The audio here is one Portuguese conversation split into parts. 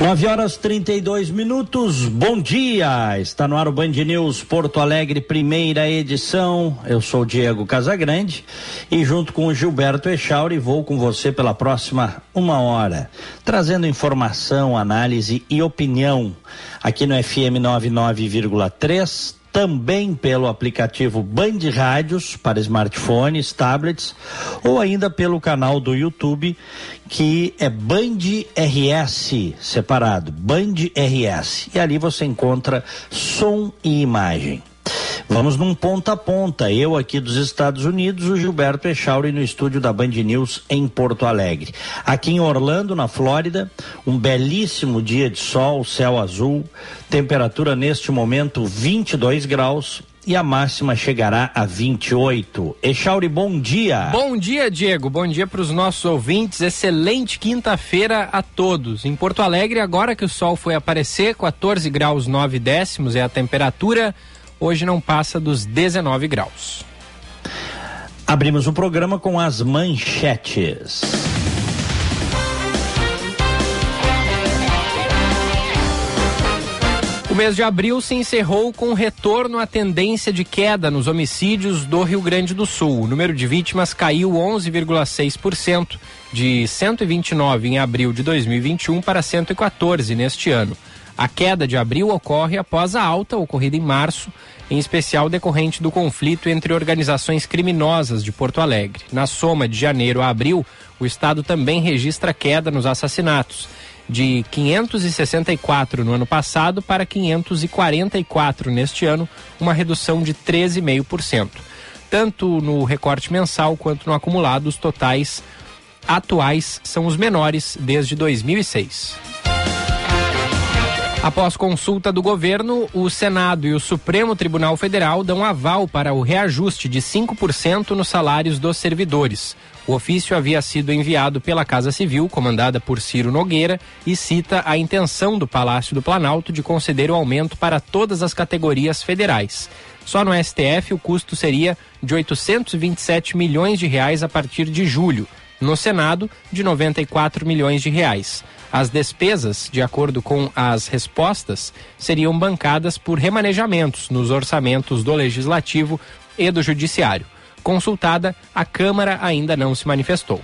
9 horas 32 minutos, bom dia! Está no ar o Band News Porto Alegre, primeira edição. Eu sou Diego Casagrande e, junto com o Gilberto Echauri, vou com você pela próxima uma hora, trazendo informação, análise e opinião aqui no FM 99,3 também pelo aplicativo Band Rádios para smartphones, tablets ou ainda pelo canal do YouTube que é Band RS separado, Band RS. E ali você encontra som e imagem. Vamos num ponta a ponta. Eu aqui dos Estados Unidos, o Gilberto Echauri no estúdio da Band News em Porto Alegre. Aqui em Orlando, na Flórida, um belíssimo dia de sol, céu azul, temperatura neste momento 22 graus, e a máxima chegará a 28. Echauri, bom dia. Bom dia, Diego. Bom dia para os nossos ouvintes. Excelente quinta-feira a todos. Em Porto Alegre, agora que o sol foi aparecer, 14 graus 9 décimos é a temperatura hoje não passa dos 19 graus. Abrimos o programa com as manchetes. O mês de abril se encerrou com retorno à tendência de queda nos homicídios do Rio Grande do Sul. O número de vítimas caiu 11,6%, de 129 em abril de 2021 para 114 neste ano. A queda de abril ocorre após a alta ocorrida em março, em especial decorrente do conflito entre organizações criminosas de Porto Alegre. Na soma de janeiro a abril, o estado também registra queda nos assassinatos, de 564 no ano passado para 544 neste ano, uma redução de 13,5%. Tanto no recorte mensal quanto no acumulado, os totais atuais são os menores desde 2006. Após consulta do governo, o Senado e o Supremo Tribunal Federal dão aval para o reajuste de 5% nos salários dos servidores. O ofício havia sido enviado pela Casa Civil, comandada por Ciro Nogueira, e cita a intenção do Palácio do Planalto de conceder o aumento para todas as categorias federais. Só no STF o custo seria de 827 milhões de reais a partir de julho. No Senado, de 94 milhões de reais. As despesas, de acordo com as respostas, seriam bancadas por remanejamentos nos orçamentos do Legislativo e do Judiciário. Consultada, a Câmara ainda não se manifestou.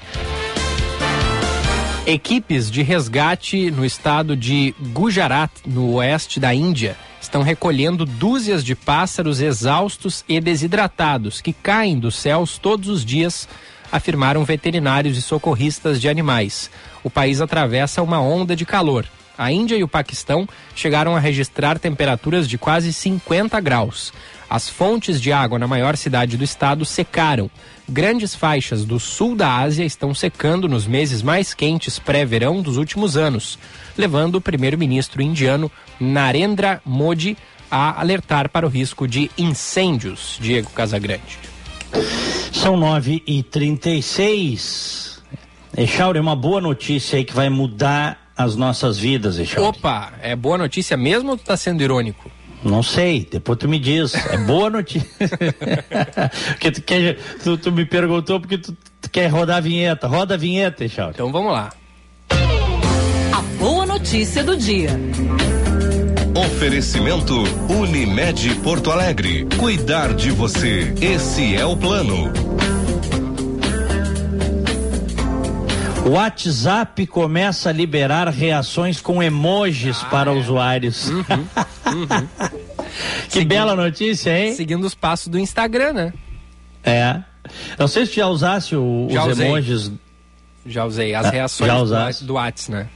Equipes de resgate no estado de Gujarat, no oeste da Índia, estão recolhendo dúzias de pássaros exaustos e desidratados que caem dos céus todos os dias afirmaram veterinários e socorristas de animais. O país atravessa uma onda de calor. A Índia e o Paquistão chegaram a registrar temperaturas de quase 50 graus. As fontes de água na maior cidade do estado secaram. Grandes faixas do sul da Ásia estão secando nos meses mais quentes pré-verão dos últimos anos, levando o primeiro-ministro indiano Narendra Modi a alertar para o risco de incêndios. Diego Casagrande. São nove e trinta e seis. Echauri, uma boa notícia aí que vai mudar as nossas vidas, Echauri. Opa, é boa notícia mesmo ou tu tá sendo irônico? Não sei, depois tu me diz. É boa notícia. porque tu, quer, tu, tu, me perguntou porque tu, tu, quer rodar a vinheta. Roda a vinheta, Echauri. Então vamos lá. A boa notícia do dia. Oferecimento Unimed Porto Alegre. Cuidar de você. Esse é o plano. O WhatsApp começa a liberar reações com emojis ah, para é. usuários. Uhum, uhum. que Segui... bela notícia, hein? Seguindo os passos do Instagram, né? É. Não sei se já usasse o, já os usei. emojis. Já usei. As ah, reações do, do WhatsApp, né?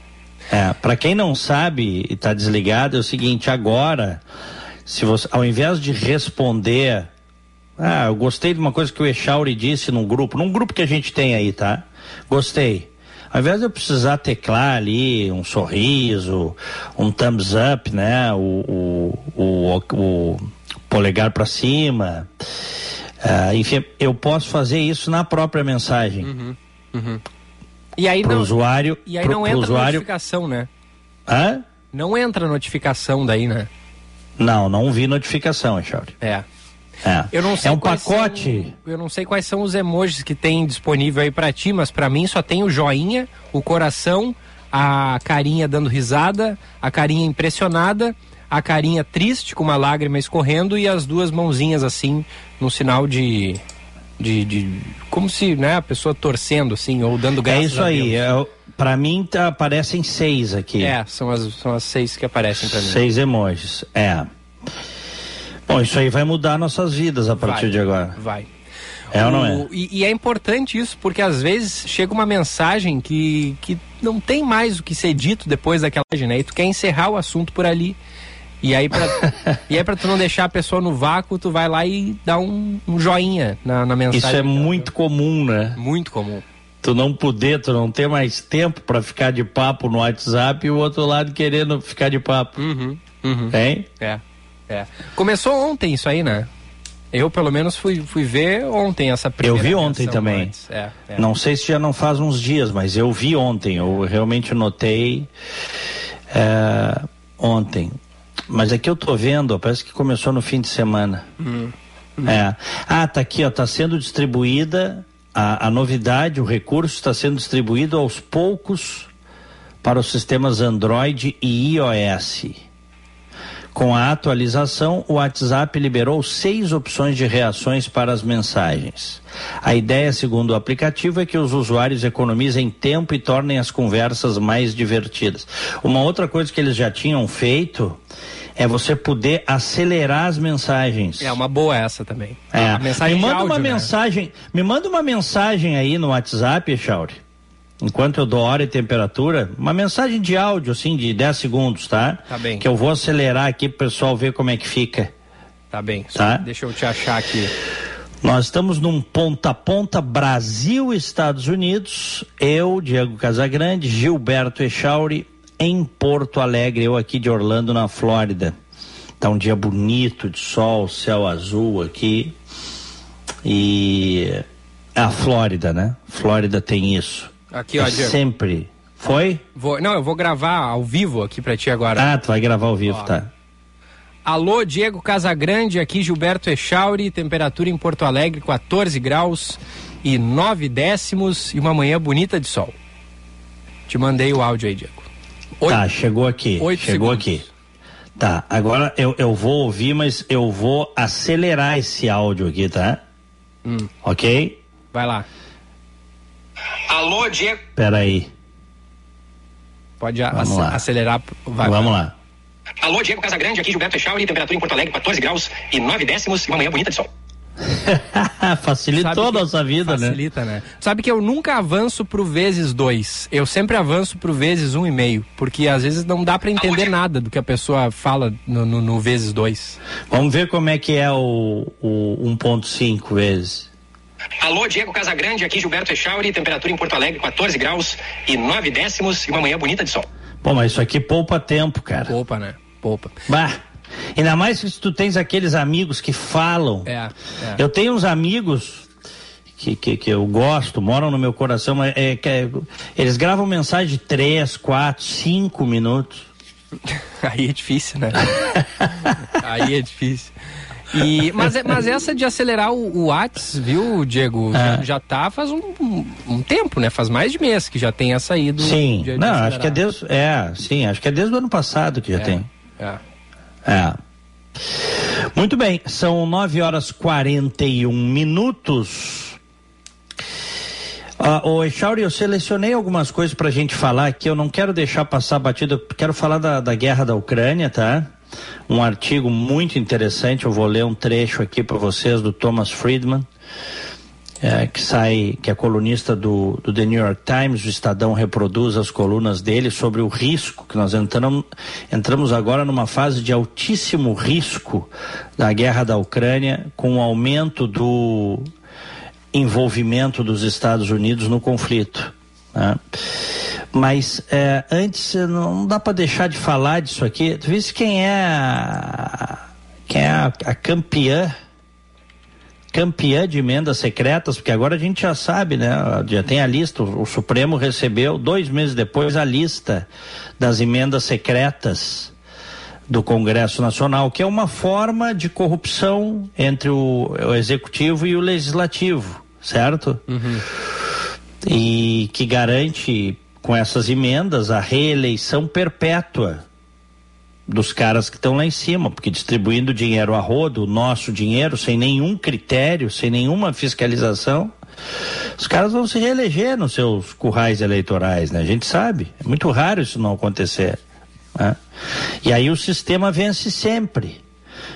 É, para quem não sabe e está desligado, é o seguinte, agora, se você, ao invés de responder, ah, eu gostei de uma coisa que o Echauri disse num grupo, num grupo que a gente tem aí, tá? Gostei. Ao invés de eu precisar teclar ali um sorriso, um thumbs up, né? O, o, o, o polegar para cima. Uh, enfim, eu posso fazer isso na própria mensagem. Uhum, uhum. E aí pro não, usuário, e aí pro, não entra usuário... notificação, né? Hã? Não entra notificação daí, né? Não, não vi notificação, Echauri. É. É. Eu não sei é um pacote. São, eu não sei quais são os emojis que tem disponível aí para ti, mas para mim só tem o joinha, o coração, a carinha dando risada, a carinha impressionada, a carinha triste com uma lágrima escorrendo e as duas mãozinhas assim, num sinal de de, de como se, né, a pessoa torcendo assim ou dando graças É isso aí. É, para mim tá, aparecem seis aqui. É, são as, são as seis que aparecem para mim. Seis emojis. É. Bom, isso aí vai mudar nossas vidas a partir vai, de agora. Vai. É ou não é? E, e, é importante isso, porque às vezes chega uma mensagem que, que não tem mais o que ser dito depois daquela né? E tu quer encerrar o assunto por ali. E aí, pra, e aí, pra tu não deixar a pessoa no vácuo, tu vai lá e dá um, um joinha na, na mensagem. Isso é muito comum, né? Muito comum. Tu não poder, tu não ter mais tempo para ficar de papo no WhatsApp e o outro lado querendo ficar de papo. Uhum, uhum. Hein? É, é. Começou ontem isso aí, né? Eu, pelo menos, fui, fui ver ontem essa primeira Eu vi ontem também. É, é. Não sei se já não faz uns dias, mas eu vi ontem. Eu realmente notei é, ontem. Mas aqui eu tô vendo, ó, parece que começou no fim de semana. Uhum. É. Ah, tá aqui, ó, tá sendo distribuída a, a novidade, o recurso está sendo distribuído aos poucos para os sistemas Android e iOS. Com a atualização, o WhatsApp liberou seis opções de reações para as mensagens. A ideia, segundo o aplicativo, é que os usuários economizem tempo e tornem as conversas mais divertidas. Uma outra coisa que eles já tinham feito é você poder acelerar as mensagens. É uma boa essa também. É. Me manda áudio, uma né? mensagem, me manda uma mensagem aí no WhatsApp, Chauri. Enquanto eu dou hora e temperatura, uma mensagem de áudio assim de 10 segundos, tá? Tá bem. Que eu vou acelerar aqui pro pessoal ver como é que fica. Tá bem. Tá. Deixa eu te achar aqui. Nós estamos num ponta a ponta Brasil Estados Unidos. Eu, Diego Casagrande, Gilberto Echauri em Porto Alegre, eu aqui de Orlando, na Flórida. Tá um dia bonito de sol, céu azul aqui. E a Flórida, né? Flórida tem isso. Aqui, ó, Diego. sempre. Foi? Vou, não, eu vou gravar ao vivo aqui pra ti agora. Ah, tu vai gravar ao vivo, Ó. tá? Alô, Diego Casagrande, aqui Gilberto Echauri, temperatura em Porto Alegre 14 graus e 9 décimos e uma manhã bonita de sol. Te mandei o áudio aí, Diego. Oi. Tá, chegou aqui. Oito chegou segundos. aqui. Tá, agora eu, eu vou ouvir, mas eu vou acelerar esse áudio aqui, tá? Hum. Ok? Vai lá. Alô, Diego. Peraí. Pode Vamos acelerar. Vai, Vamos vai. lá. Alô, Diego Casagrande, aqui Gilberto Echauri, temperatura em Porto Alegre 14 graus e 9 décimos e uma manhã bonita de sol. Facilitou a nossa vida, né? Facilita, né? Sabe que eu nunca avanço pro vezes dois. Eu sempre avanço pro vezes um e meio. Porque às vezes não dá pra entender nada do que a pessoa fala no, no- no vezes dois. Vamos ver como é que é o, o 1.5 vezes. Alô, Diego Casagrande, aqui Gilberto Echauri, temperatura em Porto Alegre 14 graus e 9 décimos e uma manhã bonita de sol. Pô, mas isso aqui poupa tempo, cara. Poupa, né? Poupa. Bah, ainda mais se tu tens aqueles amigos que falam. É, é. Eu tenho uns amigos que, que, que eu gosto, moram no meu coração, mas é, que é- eles gravam mensagem de 3, 4, 5 minutos. Aí é difícil, né? Aí é difícil. E, mas, é- mas essa de acelerar o, o Whats, viu, Diego? Já, É. já tá faz um, um- um tempo, né? Faz mais de mês que já tem essa aí do. Sim, de- de não, acelerar. acho que é desde. É, sim, acho que é desde o ano passado que já É, tem. é. É. Muito bem, são 9 horas 41 minutos. Ah, ô Echauri, eu selecionei algumas coisas pra gente falar aqui. Eu não quero deixar passar batida, quero falar da, da guerra da Ucrânia, tá? Um artigo muito interessante. Eu vou ler um trecho aqui para vocês do Thomas Friedman. é, que sai, que é colunista do, do The New York Times, o Estadão reproduz as colunas dele sobre o risco, que nós entramos, entramos agora numa fase de altíssimo risco da guerra da Ucrânia, com o aumento do envolvimento dos Estados Unidos no conflito. né? Mas é, antes não dá para deixar de falar disso aqui. Tu viste quem é a, quem é a, a campeã campeã de emendas secretas, porque agora a gente já sabe, né? Já tem a lista, o, o Supremo recebeu dois meses depois a lista das emendas secretas do Congresso Nacional, que é uma forma de corrupção entre o, o Executivo e o Legislativo, certo? Uhum. E que garante, com essas emendas, a reeleição perpétua dos caras que estão lá em cima, porque distribuindo dinheiro a rodo, nosso dinheiro, sem nenhum critério, sem nenhuma fiscalização, os caras vão se reeleger nos seus currais eleitorais, né? A gente sabe. É muito raro isso não acontecer. Né? E aí o sistema vence sempre.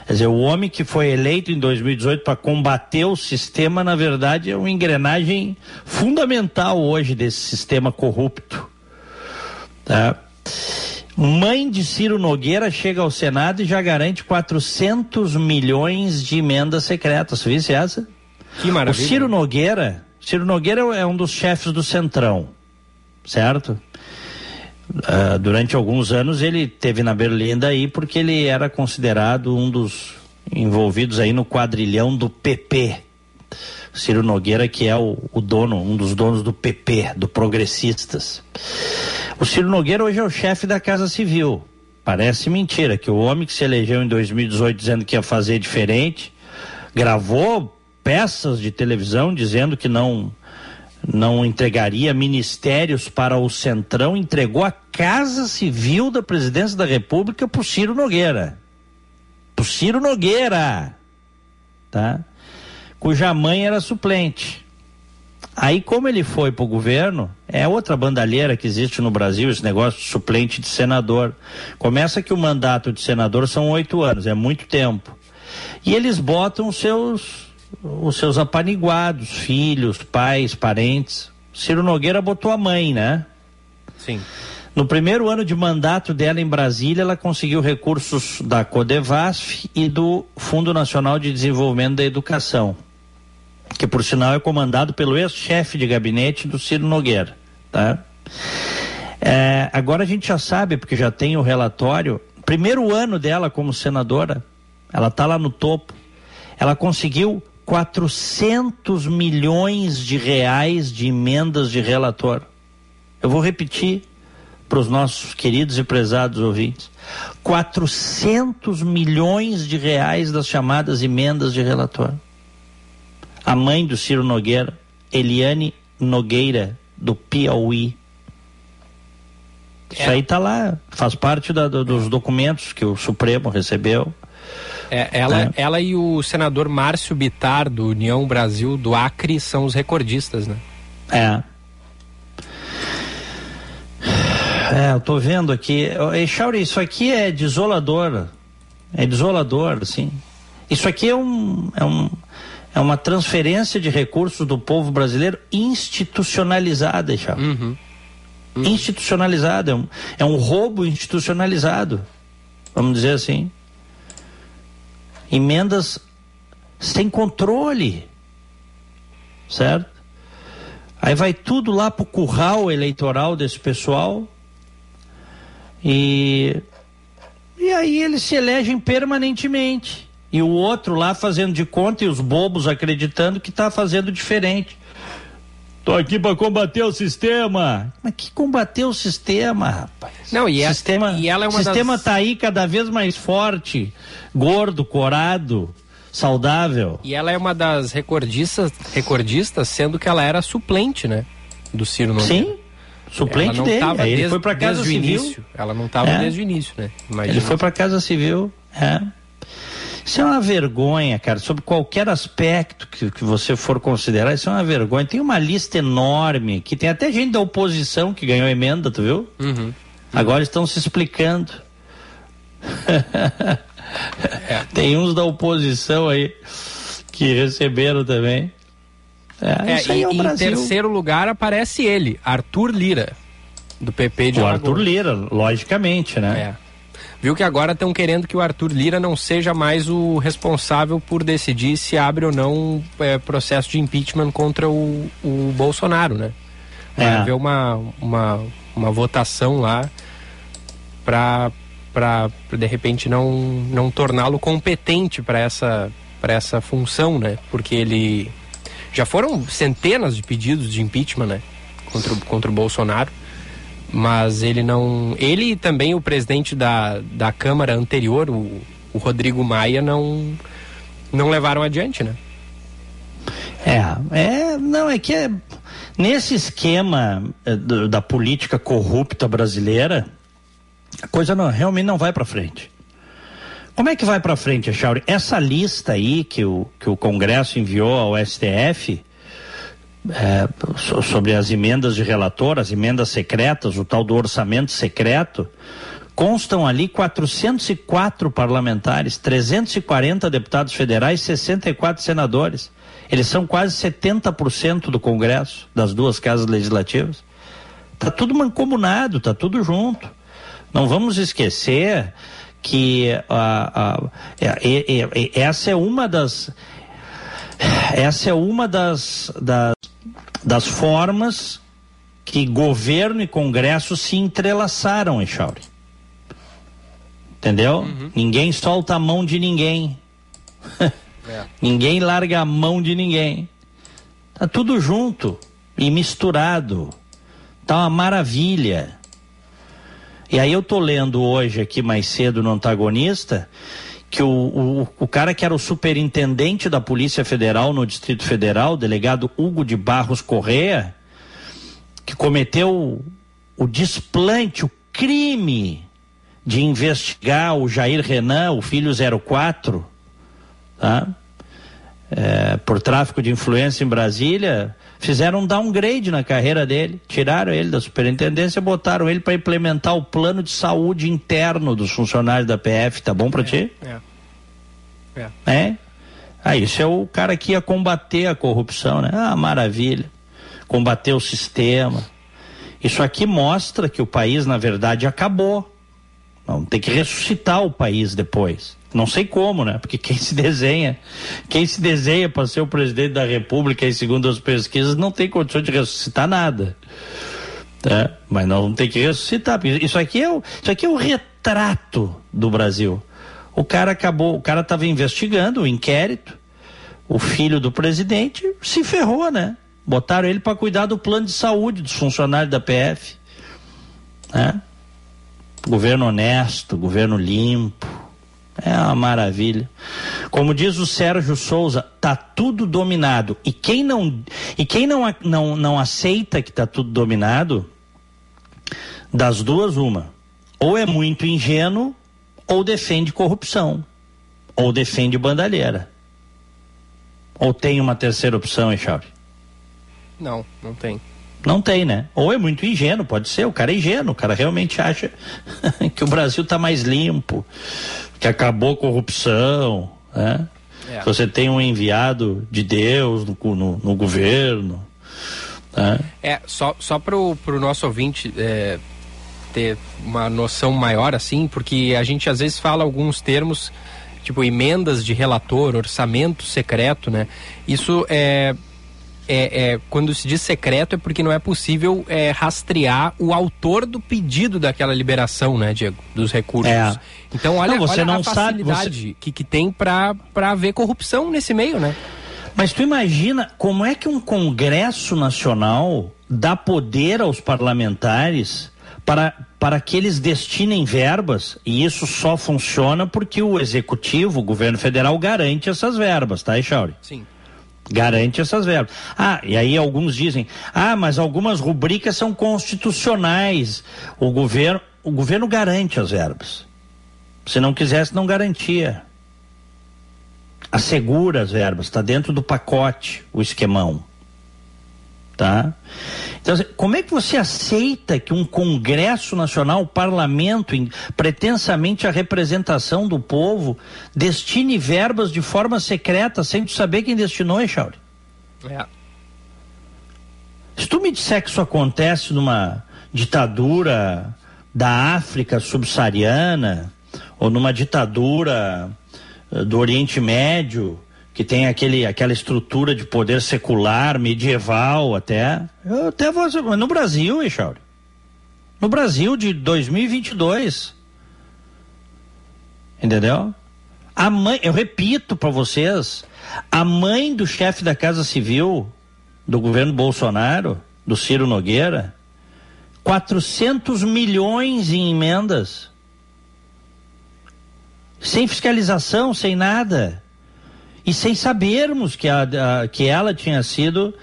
Quer dizer, o homem que foi eleito em 2018 para combater o sistema, na verdade, é uma engrenagem fundamental hoje desse sistema corrupto. Tá? Mãe de Ciro Nogueira chega ao Senado e já garante 400 milhões de emendas secretas. Você visse essa? Que maravilha. O Ciro Nogueira, Ciro Nogueira é um dos chefes do Centrão, certo? Uh, durante alguns anos ele teve na Berlinda aí porque ele era considerado um dos envolvidos aí no quadrilhão do PP. Ciro Nogueira, que é o, o dono, um dos donos do PP, do Progressistas. O Ciro Nogueira hoje é o chefe da Casa Civil. Parece mentira que o homem que se elegeu em 2018 dizendo que ia fazer diferente, gravou peças de televisão dizendo que não não entregaria ministérios para o Centrão, entregou a Casa Civil da Presidência da República para o Ciro Nogueira. Para o Ciro Nogueira, tá? Cuja mãe era suplente. Aí, como ele foi para o governo, é outra bandalheira que existe no Brasil, esse negócio de suplente de senador. Começa que o mandato de senador são oito anos, é muito tempo. E eles botam seus os seus apaniguados, filhos, pais, parentes. Ciro Nogueira botou a mãe, né? Sim. No primeiro ano de mandato dela em Brasília, ela conseguiu recursos da Codevasf e do Fundo Nacional de Desenvolvimento da Educação, que por sinal é comandado pelo ex-chefe de gabinete do Ciro Nogueira, tá? É, agora a gente já sabe, porque já tem o relatório, primeiro ano dela como senadora, ela está lá no topo, ela conseguiu 400 milhões de reais de emendas de relator. Eu vou repetir para os nossos queridos e prezados ouvintes: 400 milhões de reais das chamadas emendas de relator. A mãe do Ciro Nogueira, Eliane Nogueira, do Piauí. Isso É. aí está lá, faz parte da- do- dos documentos que o Supremo recebeu. É, ela, É. ela e o senador Márcio Bitar, do União Brasil do Acre, são os recordistas, né? É. É, eu tô vendo aqui. Ô, Chauri, isso aqui é desolador. É desolador, assim. Isso aqui é um, é um é uma transferência de recursos do povo brasileiro institucionalizada, Chauri. Uhum. Institucionalizada. É um, é um roubo institucionalizado. Vamos dizer assim. Emendas sem controle. Certo? Aí vai tudo lá pro curral eleitoral desse pessoal. E e aí eles se elegem permanentemente. E o outro lá fazendo de conta e os bobos acreditando que está fazendo diferente. Tô aqui para combater o sistema. Mas que combater o sistema, rapaz? Não, e, é- sistema, e ela é uma sistema das... tá aí cada vez mais forte, gordo, corado, saudável. E ela é uma das recordistas, recordistas, sendo que ela era suplente, né? Do Ciro Nogueira. Sim, suplente ela não dele. tava Aí ele desde, foi para casa desde o civil. início. Ela não estava É. desde o início, né? Imagina. Ele foi para casa civil. É. Isso é uma vergonha, cara, sobre qualquer aspecto que, que você for considerar, isso é uma vergonha. Tem uma lista enorme, que tem até gente da oposição que ganhou emenda, tu viu? Uhum. Agora estão se explicando. Tem uns da oposição aí que receberam também. É, É, e, é em terceiro lugar aparece ele, Arthur Lira, do PP de O Alagoas. Arthur Lira, logicamente, né? É. Viu que agora estão querendo que o Arthur Lira não seja mais o responsável por decidir se abre ou não é, processo de impeachment contra o, o Bolsonaro, né? Vai É. haver uma, uma, uma votação lá para para de repente não não torná-lo competente para essa essa função, né? Porque ele já foram centenas de pedidos de impeachment, né? Contra, contra o Bolsonaro. Mas ele não. Ele e também o presidente da, da Câmara anterior, o, o Rodrigo Maia, não, não levaram adiante, né? É, é, não, é que é, nesse esquema é, do, da política corrupta brasileira, a coisa não, realmente não vai para frente. Como é que vai para frente, Chauri? Essa lista aí que o, que o Congresso enviou ao STF é, sobre as emendas de relator, as emendas secretas, o tal do orçamento secreto, constam ali 404 parlamentares, 340 deputados federais, 64 senadores. Eles são quase 70% do Congresso, das duas casas legislativas. Tá tudo mancomunado, tá tudo junto. Não vamos esquecer que essa é uma das essa é uma das, das, das formas que governo e Congresso se entrelaçaram, Echauri. Entendeu? Uhum. Ninguém solta a mão de ninguém. É. Ninguém larga a mão de ninguém. Tá tudo junto e misturado. Tá uma maravilha. E aí eu tô lendo hoje aqui mais cedo no antagonista que o, o, o cara que era o superintendente da Polícia Federal no Distrito Federal, delegado Hugo de Barros Correa, que cometeu o desplante, o crime de investigar o Jair Renan, o filho 04, tá? É, por tráfico de influência em Brasília, fizeram um downgrade na carreira dele, tiraram ele da superintendência, botaram ele para implementar o plano de saúde interno dos funcionários da PF, tá bom para é, ti? É. É. é? Ah, isso é o cara que ia combater a corrupção, né? Ah, maravilha. Combater o sistema. Isso aqui mostra que o país, na verdade, acabou. Vamos ter que ressuscitar o país depois. Não sei como, né? Porque quem se desenha, quem se desenha para ser o presidente da República, segundo as pesquisas, não tem condição de ressuscitar nada. Tá? Mas não tem que ressuscitar. Isso aqui é o, isso aqui é o retrato do Brasil. O cara acabou, o cara estava investigando o inquérito, o filho do presidente se ferrou, né? Botaram ele para cuidar do plano de saúde dos funcionários da PF. Né? Governo honesto, governo limpo. É uma maravilha. Como diz o Sérgio Souza, tá tudo dominado. E quem não e quem não não, não aceita que tá tudo dominado, das duas uma. Ou é muito ingênuo ou defende corrupção, ou defende bandalheira. Ou tem uma terceira opção, Echauri? Não, não tem. Não tem, né? Ou é muito ingênuo, pode ser, o cara é ingênuo, o cara realmente acha que o Brasil está mais limpo, que acabou a corrupção, né? É. Você tem um enviado de Deus no, no, no governo. Né? É, só, só para o nosso ouvinte é, ter uma noção maior assim, porque a gente às vezes fala alguns termos, tipo emendas de relator, orçamento secreto, né? Isso é é, é, quando se diz secreto é porque não é possível é, rastrear o autor do pedido daquela liberação, né, Diego, dos recursos. É. Então olha, não, você olha não a facilidade sabe, você... que, que tem para haver corrupção nesse meio, né? Mas tu imagina como é que um Congresso Nacional dá poder aos parlamentares para, para que eles destinem verbas, e isso só funciona porque o Executivo, o governo federal, garante essas verbas, tá, Echauri? Sim. Garante essas verbas. Ah, e aí alguns dizem, ah, mas algumas rubricas são constitucionais. O governo, o governo garante as verbas. Se não quisesse, não garantia. Assegura as verbas, está dentro do pacote o esquemão. Tá? Então, assim, como é que você aceita que um Congresso Nacional, o parlamento, em, pretensamente a representação do povo, destine verbas de forma secreta, sem saber quem destinou, Echauri? É. Se tu me disser que isso acontece numa ditadura da África subsaariana, ou numa ditadura uh, do Oriente Médio, que tem aquele, aquela estrutura de poder secular, medieval até. Eu até vou, no Brasil, Echauri. No Brasil de 2022. Entendeu? A mãe, eu repito para vocês, a mãe do chefe da Casa Civil do governo Bolsonaro, do Ciro Nogueira, 400 milhões em emendas. Sem fiscalização, sem nada. E sem sabermos que, a, a que ela tinha sido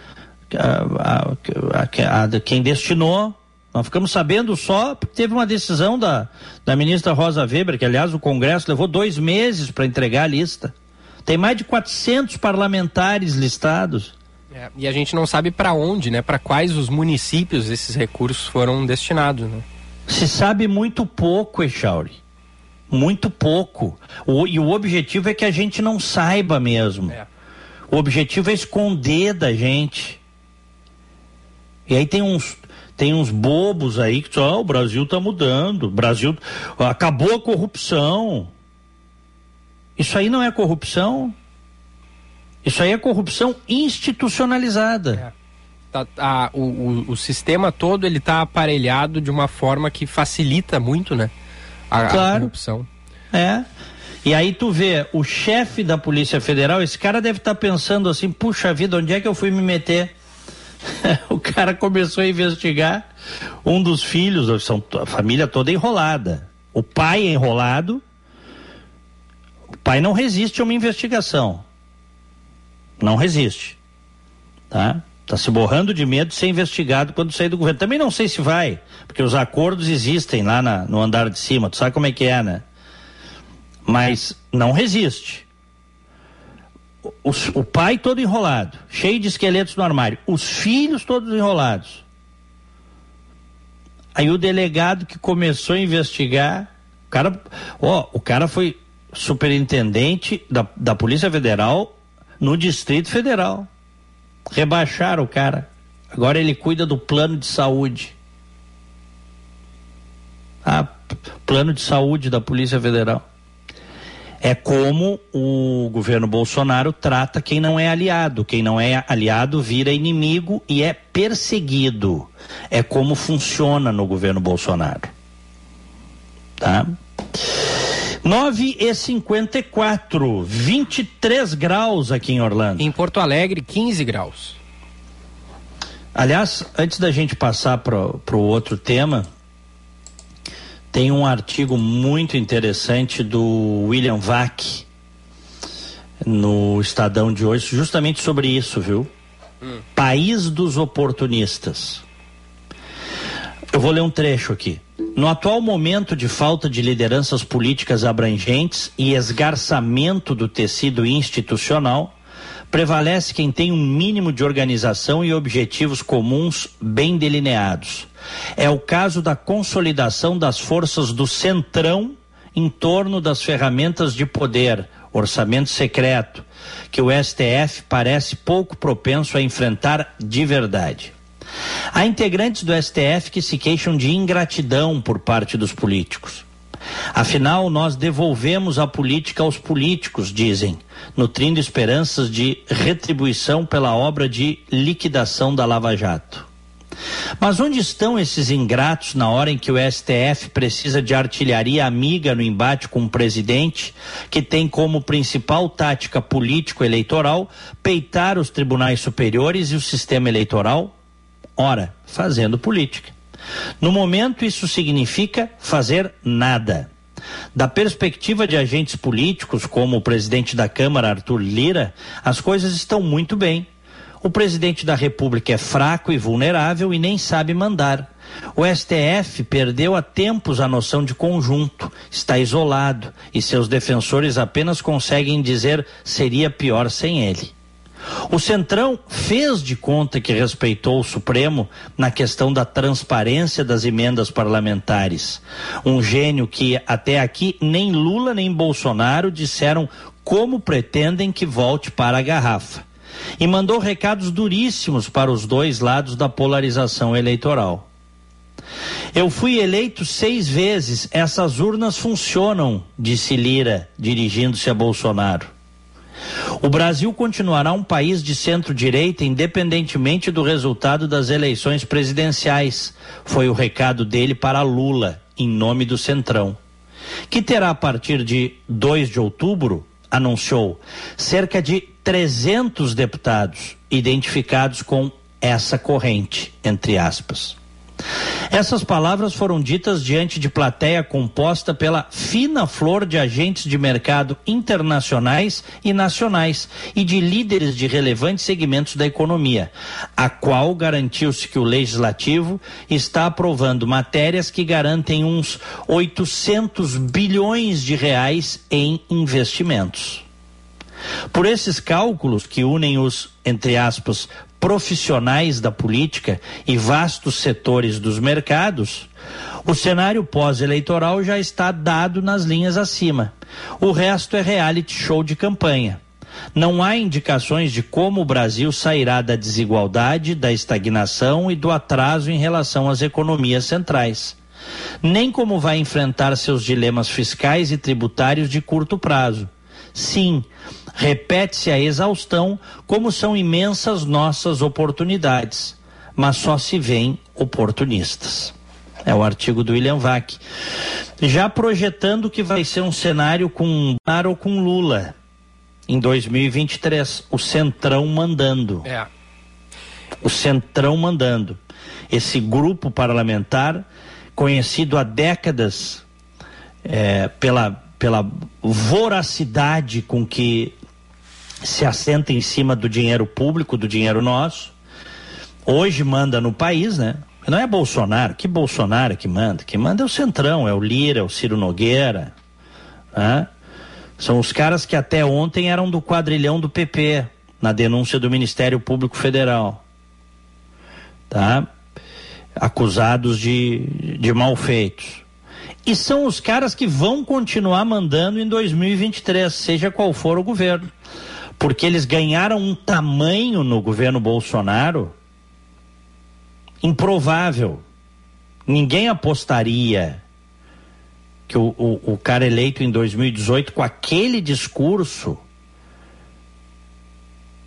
a, quem destinou. Nós ficamos sabendo só porque teve uma decisão da, da ministra Rosa Weber, que aliás o Congresso levou dois meses para entregar a lista. Tem mais de 400 parlamentares listados. É, e a gente não sabe para onde, né? Para quais os municípios esses recursos foram destinados, né? Se sabe muito pouco, Echauri. Muito pouco. O, e o objetivo é que a gente não saiba mesmo. É. O objetivo é esconder da gente. E aí tem uns tem uns bobos aí que só oh, o Brasil está mudando, o Brasil acabou a corrupção. Isso aí não é corrupção? Isso aí é corrupção institucionalizada. É. Tá, a, o, o, o, sistema todo ele está aparelhado de uma forma que facilita muito, né? A, claro. a corrupção. É. E aí tu vê, o chefe da Polícia Federal, esse cara deve estar tá pensando assim, puxa vida, onde é que eu fui me meter? o cara começou a investigar um dos filhos, são, a família toda enrolada. O pai é enrolado, o pai não resiste a uma investigação. Não resiste. Tá? Tá se borrando de medo de ser investigado quando sair do governo. Também não sei se vai, porque os acordos existem lá na, no andar de cima, tu sabe como é que é, né? Mas não resiste. O, o, pai todo enrolado, cheio de esqueletos no armário, os filhos todos enrolados. Aí o delegado que começou a investigar, o cara, ó, o cara foi superintendente da, da Polícia Federal no Distrito Federal. Rebaixaram o cara. Agora ele cuida do plano de saúde. Ah, plano de saúde da Polícia Federal. É como o governo Bolsonaro trata quem não é aliado. Quem não é aliado vira inimigo e é perseguido. É como funciona no governo Bolsonaro. Tá? 9 e 54, 23 graus aqui em Orlando. Em Porto Alegre, 15 graus. Aliás, antes da gente passar para o outro tema, tem um artigo muito interessante do William Vac no Estadão de hoje, justamente sobre isso, viu? Hum. País dos oportunistas. Eu vou ler um trecho aqui. No atual momento de falta de lideranças políticas abrangentes e esgarçamento do tecido institucional, prevalece quem tem um mínimo de organização e objetivos comuns bem delineados. É o caso da consolidação das forças do centrão em torno das ferramentas de poder, orçamento secreto, que o STF parece pouco propenso a enfrentar de verdade. Há integrantes do STF que se queixam de ingratidão por parte dos políticos. Afinal, nós devolvemos a política aos políticos, dizem, nutrindo esperanças de retribuição pela obra de liquidação da Lava Jato. Mas onde estão esses ingratos na hora em que o STF precisa de artilharia amiga no embate com o presidente, que tem como principal tática político-eleitoral peitar os tribunais superiores e o sistema eleitoral? Ora, fazendo política. No momento, isso significa fazer nada. Da perspectiva de agentes políticos, como o presidente da Câmara, Arthur Lira, as coisas estão muito bem. O presidente da República é fraco e vulnerável e nem sabe mandar. O STF perdeu há tempos a noção de conjunto, está isolado e seus defensores apenas conseguem dizer seria pior sem ele. O Centrão fez de conta que respeitou o Supremo na questão da transparência das emendas parlamentares. Um gênio que até aqui nem Lula nem Bolsonaro disseram como pretendem que volte para a garrafa. E mandou recados duríssimos para os dois lados da polarização eleitoral. Eu fui eleito seis vezes, essas urnas funcionam, disse Lira, dirigindo-se a Bolsonaro. O Brasil continuará um país de centro-direita independentemente do resultado das eleições presidenciais, foi o recado dele para Lula, em nome do Centrão. que terá a partir de 2 de outubro, anunciou, cerca de 300 deputados identificados com essa corrente, entre aspas. Essas palavras foram ditas diante de plateia composta pela fina flor de agentes de mercado internacionais e nacionais e de líderes de relevantes segmentos da economia, a qual garantiu-se que o legislativo está aprovando matérias que garantem uns 800 bilhões de reais em investimentos. Por esses cálculos que unem os, entre aspas, profissionais da política e vastos setores dos mercados, o cenário pós-eleitoral já está dado nas linhas acima. O resto é reality show de campanha. Não há indicações de como o Brasil sairá da desigualdade, da estagnação e do atraso em relação às economias centrais. Nem como vai enfrentar seus dilemas fiscais e tributários de curto prazo. Sim, Repete-se a exaustão como são imensas nossas oportunidades, mas só se vêem oportunistas. É o artigo do William Vac. Já projetando que vai ser um cenário com Bolsonaro ou com Lula em 2023, o Centrão mandando. É. O Centrão mandando. Esse grupo parlamentar, conhecido há décadas é, pela, pela voracidade com que se assenta em cima do dinheiro público, do dinheiro nosso. Hoje manda no país, né? Não é Bolsonaro, que Bolsonaro que manda? Quem manda é o Centrão, é o Lira, é o Ciro Nogueira. Né? São os caras que até ontem eram do quadrilhão do PP, na denúncia do Ministério Público Federal. Tá? Acusados de, de malfeitos. E são os caras que vão continuar mandando em 2023, seja qual for o governo porque eles ganharam um tamanho no governo Bolsonaro improvável. Ninguém apostaria que o, o, o cara eleito em 2018 com aquele discurso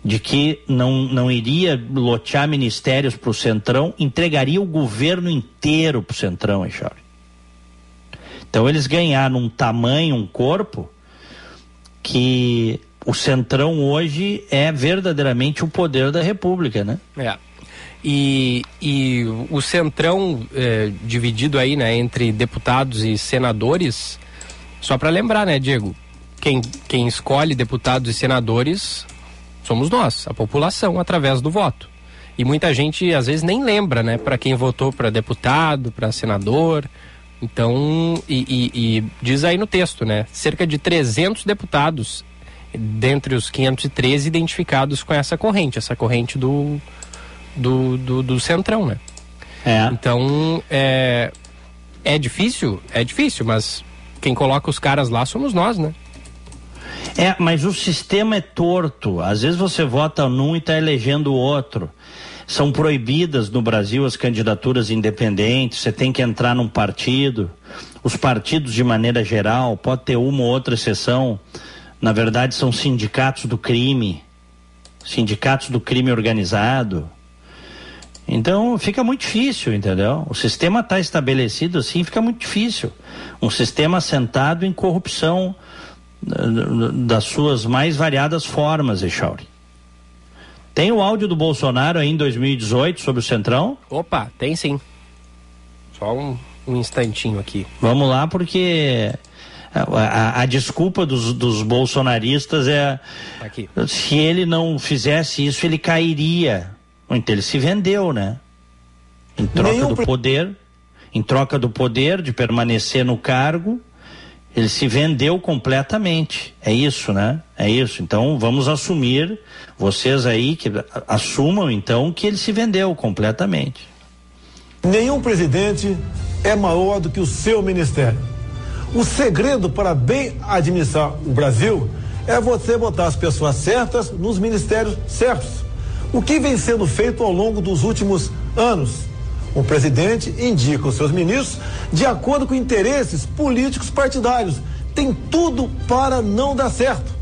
de que não, não iria lotear ministérios para o Centrão, entregaria o governo inteiro para o Centrão, Echauri. Então eles ganharam um tamanho, um corpo, que o Centrão hoje é verdadeiramente o poder da República, né? É. E, e o Centrão é, dividido aí, né, entre deputados e senadores, só para lembrar, né, Diego? Quem, quem escolhe deputados e senadores somos nós, a população, através do voto. E muita gente às vezes nem lembra, né, para quem votou para deputado, para senador. Então, e, e, e, diz aí no texto, né, cerca de 300 deputados dentre os 513 identificados com essa corrente, essa corrente do, do, do, do Centrão, né? É. Então, é, é difícil? É difícil, mas quem coloca os caras lá somos nós, né? É, mas o sistema é torto. Às vezes você vota num e está elegendo o outro. São proibidas no Brasil as candidaturas independentes, você tem que entrar num partido. Os partidos, de maneira geral, pode ter uma ou outra exceção, na verdade são sindicatos do crime, sindicatos do crime organizado. Então fica muito difícil, entendeu? O sistema está estabelecido assim, fica muito difícil. Um sistema assentado em corrupção das suas mais variadas formas, Echauri. Tem o áudio do Bolsonaro aí em 2018 sobre o Centrão? Opa, tem sim. Só um, um instantinho aqui. Vamos lá, porque a, a, desculpa dos, dos bolsonaristas é Aqui. se ele não fizesse isso, ele cairia. Então ele se vendeu, né? Em troca Nenhum... do poder, em troca do poder de permanecer no cargo, ele se vendeu completamente. É isso, né? É isso. Então vamos assumir, vocês aí que assumam então que ele se vendeu completamente. Nenhum presidente é maior do que o seu ministério. O segredo para bem administrar o Brasil é você botar as pessoas certas nos ministérios certos. O que vem sendo feito ao longo dos últimos anos? O presidente indica os seus ministros de acordo com interesses políticos partidários. Tem tudo para não dar certo.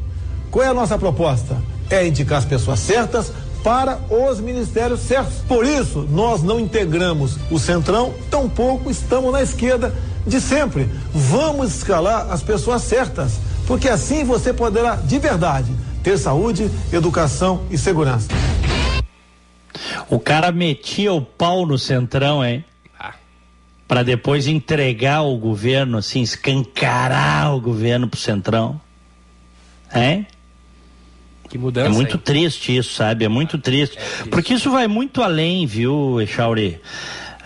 Qual é a nossa proposta? É indicar as pessoas certas para os ministérios certos. Por isso, nós não integramos o Centrão, tampouco estamos na esquerda de sempre. Vamos escalar as pessoas certas, porque assim você poderá, de verdade, ter saúde, educação e segurança. O cara metia o pau no centrão, hein? Ah. Para depois entregar o governo, assim, escancarar o governo pro centrão. Hein? Que mudança. É muito hein? triste isso, sabe? É muito triste. Porque isso vai muito além, viu, Echauri?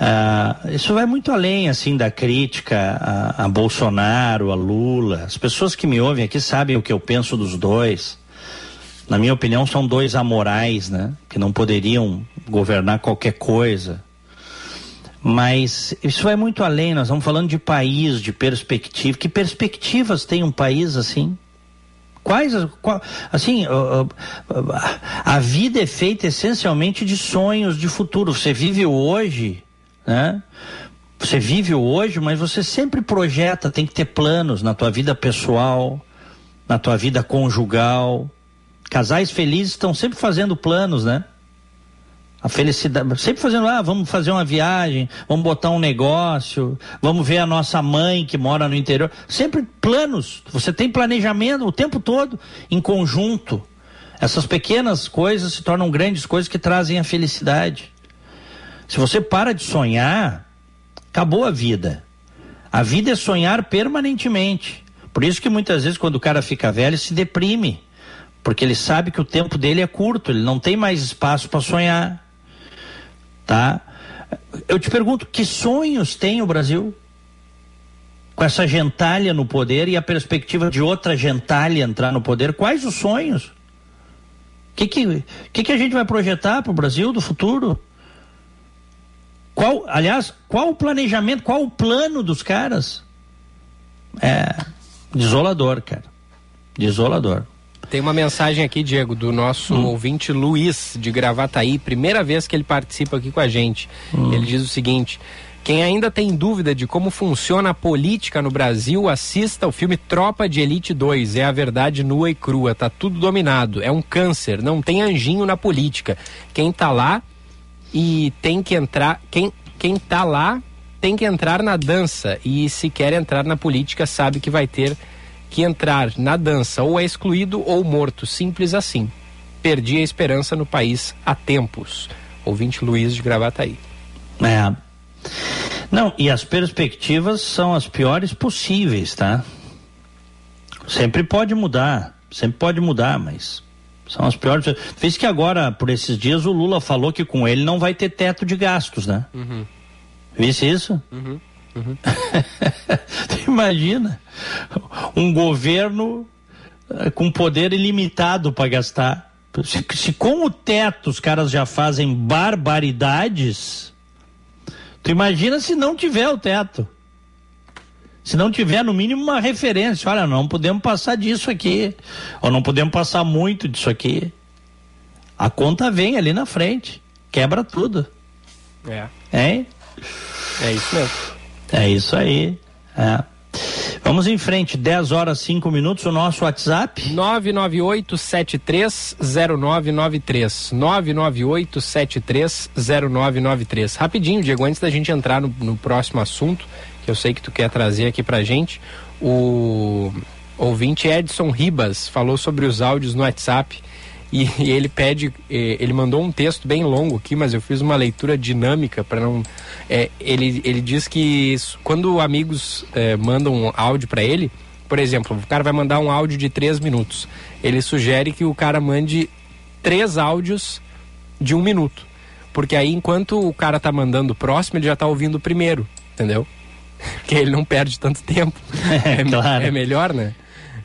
Ah, isso vai muito além, assim, da crítica a, a Bolsonaro, a Lula. As pessoas que me ouvem aqui sabem o que eu penso dos dois. Na minha opinião, são dois amorais, né? Que não poderiam governar qualquer coisa. Mas isso vai muito além. Nós estamos falando de país, de perspectiva. Que perspectivas tem um país assim? Quais, qual- assim, a vida é feita essencialmente de sonhos de futuro. Você vive hoje, né? Você vive hoje, mas você sempre projeta, tem que ter planos na tua vida pessoal, na tua vida conjugal. Casais felizes estão sempre fazendo planos, né? A felicidade, sempre fazendo, ah, vamos fazer uma viagem, vamos botar um negócio, vamos ver a nossa mãe que mora no interior. Sempre planos. Você tem planejamento o tempo todo em conjunto. Essas pequenas coisas se tornam grandes coisas que trazem a felicidade. Se você para de sonhar, acabou a vida. A vida é sonhar permanentemente. Por isso que muitas vezes quando o cara fica velho se deprime, porque ele sabe que o tempo dele é curto, ele não tem mais espaço para sonhar. Tá? Eu te pergunto, que sonhos tem o Brasil? Com essa gentalha no poder e a perspectiva de outra gentalha entrar no poder, quais os sonhos? O que, que, que, que a gente vai projetar para o Brasil do futuro? Qual, aliás, qual o planejamento, qual o plano dos caras? É desolador, cara. Desolador. Tem uma mensagem aqui, Diego, do nosso Hum. ouvinte Luiz, de Gravataí, primeira vez que ele participa aqui com a gente. Hum. Ele diz o seguinte: quem ainda tem dúvida de como funciona a política no Brasil, assista o filme Tropa de Elite 2. É a verdade nua e crua, tá tudo dominado. É um câncer, não tem anjinho na política. Quem tá lá e tem que entrar. Quem, quem tá lá tem que entrar na dança. E se quer entrar na política, sabe que vai ter que entrar na dança ou é excluído ou morto. Simples assim. Perdi a esperança no país há tempos. Ouvinte Luiz de Gravataí. É. Não, e as perspectivas são as piores possíveis, tá? Sempre pode mudar, sempre pode mudar, mas são as piores. Fez que agora, por esses dias, o Lula falou que com ele não vai ter teto de gastos, né? Visse isso? Tu Imagina um governo eh, com poder ilimitado para gastar. Se, se com o teto os caras já fazem barbaridades, tu imagina se não tiver o teto. Se não tiver, no mínimo, uma referência. Olha, não podemos passar disso aqui. Ou não podemos passar muito disso aqui. A conta vem ali na frente. Quebra tudo. É, Hein? é isso mesmo. É isso aí. É. Vamos em frente, 10 horas 5 minutos, o nosso WhatsApp. 998-730993. 998-730993. Rapidinho, Diego, antes da gente entrar no, no próximo assunto, que eu sei que tu quer trazer aqui pra gente, o ouvinte Edson Ribas falou sobre os áudios no WhatsApp e, e ele pede, eh, ele mandou um texto bem longo aqui, mas eu fiz uma leitura dinâmica para não. eh, ele, ele diz que isso- quando amigos eh, mandam um áudio para ele, por exemplo, o cara vai mandar um áudio de três minutos. Ele sugere que o cara mande três áudios de um minuto. Porque aí, enquanto o cara tá mandando o próximo, ele já tá ouvindo o primeiro, entendeu? Porque ele não perde tanto tempo. É, claro. é melhor, né?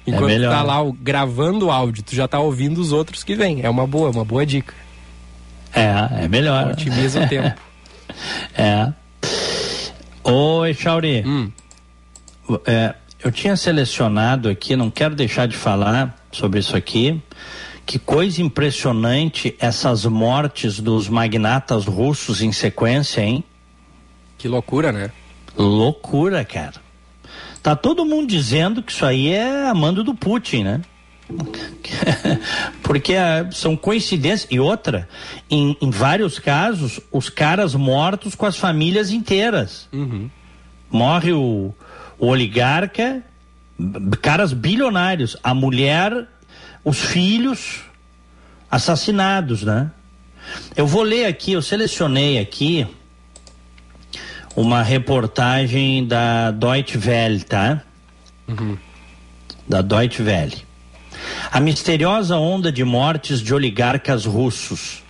Enquanto melhor. tá lá gravando o áudio, tu já tá ouvindo os outros que vêm. É uma boa, uma boa dica. É, é melhor. Otimiza o tempo. É. Oi, Chauri. Hum. É, eu tinha selecionado aqui, não quero deixar de falar sobre isso aqui. Que coisa impressionante essas mortes dos magnatas russos em sequência, hein? Que loucura, né? Loucura, cara. Tá todo mundo dizendo que isso aí é a mando do Putin, né? Porque ah, são coincidências. E outra, em, em vários casos, os caras mortos com as famílias inteiras. Morre o, O oligarca, caras bilionários, a mulher, os filhos assassinados, né? Eu vou ler aqui, eu selecionei aqui uma reportagem da Deutsche Welle, tá? Uhum. Da Deutsche Welle. A misteriosa onda de mortes de oligarcas russos.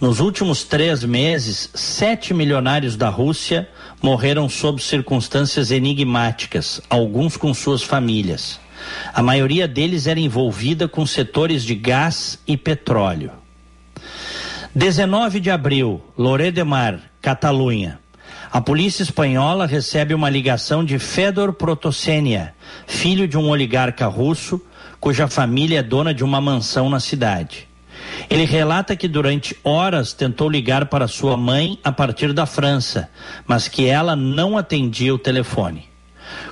Nos últimos três meses, sete milionários da Rússia morreram sob circunstâncias enigmáticas, alguns com suas famílias. A maioria deles era envolvida com setores de gás e petróleo. 19 de abril, Loré de Mar, Catalunha. A polícia espanhola recebe uma ligação de Fedor Protosenia, filho de um oligarca russo, cuja família é dona de uma mansão na cidade. Ele relata que durante horas tentou ligar para sua mãe a partir da França, mas que ela não atendia o telefone.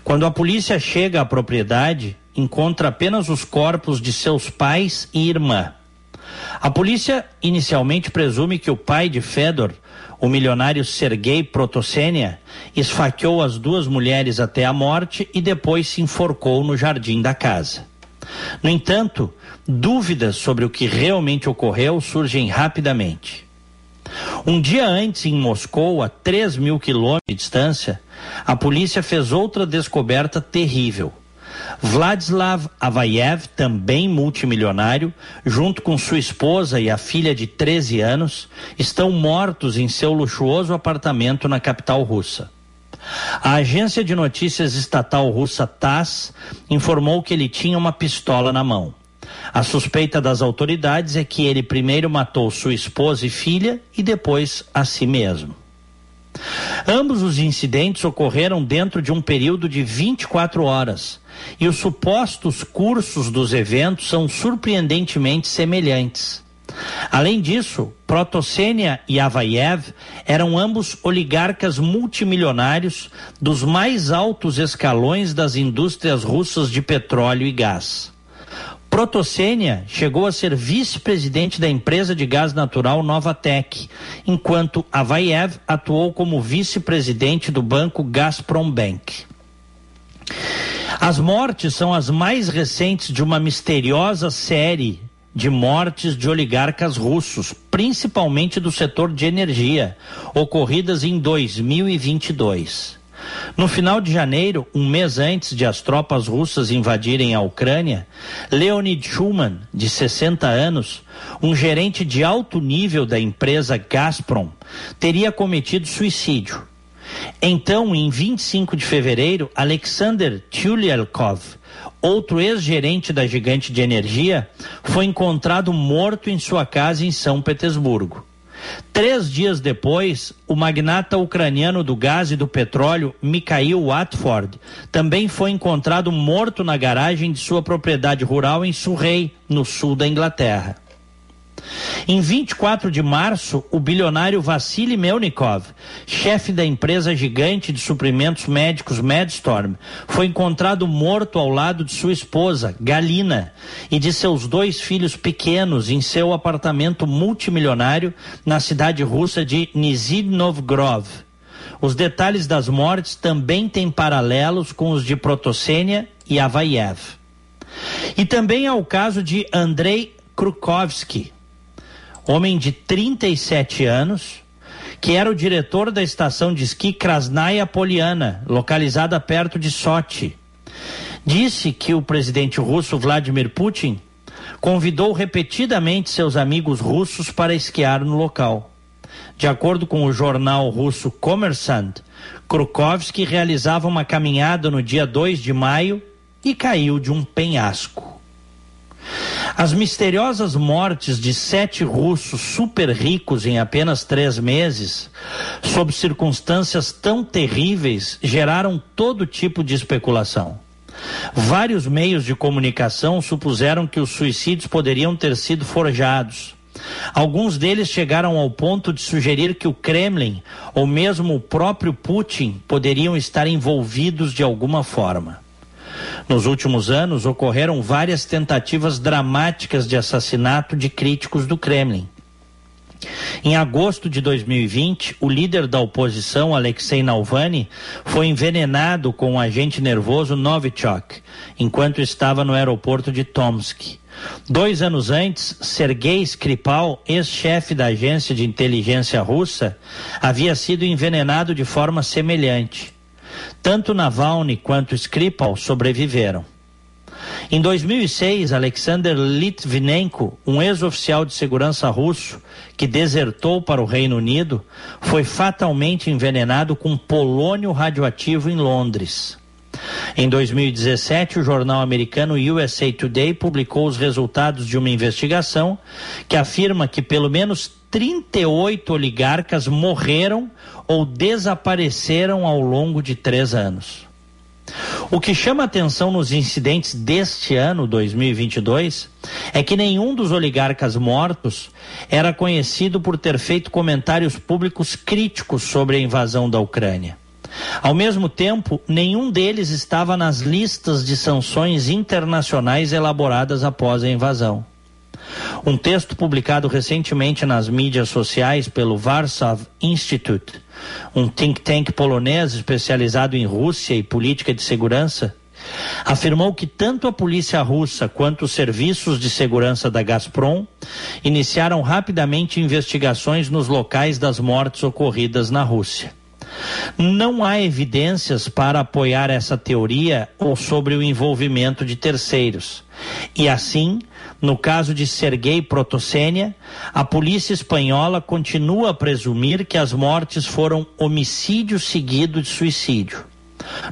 Quando a polícia chega à propriedade, encontra apenas os corpos de seus pais e irmã. A polícia inicialmente presume que o pai de Fedor, o milionário Sergei Protosenia, esfaqueou as duas mulheres até a morte e depois se enforcou no jardim da casa. No entanto, dúvidas sobre o que realmente ocorreu surgem rapidamente. Um dia antes, em Moscou, a 3 mil quilômetros de distância, a polícia fez outra descoberta terrível. Vladislav Avayev, também multimilionário, junto com sua esposa e a filha de 13 anos, estão mortos em seu luxuoso apartamento na capital russa. A agência de notícias estatal russa TASS informou que ele tinha uma pistola na mão. A suspeita das autoridades é que ele primeiro matou sua esposa e filha e depois a si mesmo. Ambos os incidentes ocorreram dentro de um período de 24 horas e os supostos cursos dos eventos são surpreendentemente semelhantes. Além disso, Protosênia e Avayev eram ambos oligarcas multimilionários dos mais altos escalões das indústrias russas de petróleo e gás. Protosênia chegou a ser vice-presidente da empresa de gás natural Novatec, enquanto Avayev atuou como vice-presidente do banco Gazprom Bank. As mortes são as mais recentes de uma misteriosa série de mortes de oligarcas russos, principalmente do setor de energia, ocorridas em 2022. No final de janeiro, um mês antes de as tropas russas invadirem a Ucrânia, Leonid Schuman, de 60 anos, um gerente de alto nível da empresa Gazprom, teria cometido suicídio. Então, em 25 de fevereiro, Alexander Tulyalkov, outro ex-gerente da gigante de energia, foi encontrado morto em sua casa em São Petersburgo. Três dias depois, o magnata ucraniano do gás e do petróleo, Mikhail Watford, também foi encontrado morto na garagem de sua propriedade rural em Surrey, no sul da Inglaterra. Em 24 de março, o bilionário Vassili Melnikov, chefe da empresa gigante de suprimentos médicos Medstorm, foi encontrado morto ao lado de sua esposa, Galina, e de seus dois filhos pequenos em seu apartamento multimilionário na cidade russa de Nizhny Os detalhes das mortes também têm paralelos com os de Protosênia e Avayev. E também há o caso de Andrei Krukovsky, homem de 37 anos, que era o diretor da estação de esqui Krasnaya Poliana, localizada perto de Sochi. Disse que o presidente russo Vladimir Putin convidou repetidamente seus amigos russos para esquiar no local. De acordo com o jornal russo Kommersant, Krukovsky realizava uma caminhada no dia 2 de maio e caiu de um penhasco. As misteriosas mortes de sete russos super ricos em apenas três meses, sob circunstâncias tão terríveis, geraram todo tipo de especulação. Vários meios de comunicação supuseram que os suicídios poderiam ter sido forjados. Alguns deles chegaram ao ponto de sugerir que o Kremlin, ou mesmo o próprio Putin, poderiam estar envolvidos de alguma forma. Nos últimos anos, ocorreram várias tentativas dramáticas de assassinato de críticos do Kremlin. Em agosto de 2020, o líder da oposição, Alexei Navalny, foi envenenado com um agente nervoso Novichok, enquanto estava no aeroporto de Tomsk. Dois anos antes, Sergei Skripal, ex-chefe da agência de inteligência russa, havia sido envenenado de forma semelhante. Tanto Navalny quanto Skripal sobreviveram. Em 2006, Alexander Litvinenko, um ex-oficial de segurança russo que desertou para o Reino Unido, foi fatalmente envenenado com polônio radioativo em Londres. Em 2017, o jornal americano USA Today publicou os resultados de uma investigação que afirma que pelo menos 38 oligarcas morreram ou desapareceram ao longo de três anos. O que chama atenção nos incidentes deste ano, 2022, é que nenhum dos oligarcas mortos era conhecido por ter feito comentários públicos críticos sobre a invasão da Ucrânia. Ao mesmo tempo, nenhum deles estava nas listas de sanções internacionais elaboradas após a invasão. Um texto publicado recentemente nas mídias sociais pelo Warsaw Institute, um think tank polonês especializado em Rússia e política de segurança, afirmou que tanto a polícia russa quanto os serviços de segurança da Gazprom iniciaram rapidamente investigações nos locais das mortes ocorridas na Rússia. Não há evidências para apoiar essa teoria ou sobre o envolvimento de terceiros. E assim, no caso de Sergei Protosênia, a polícia espanhola continua a presumir que as mortes foram homicídio seguido de suicídio.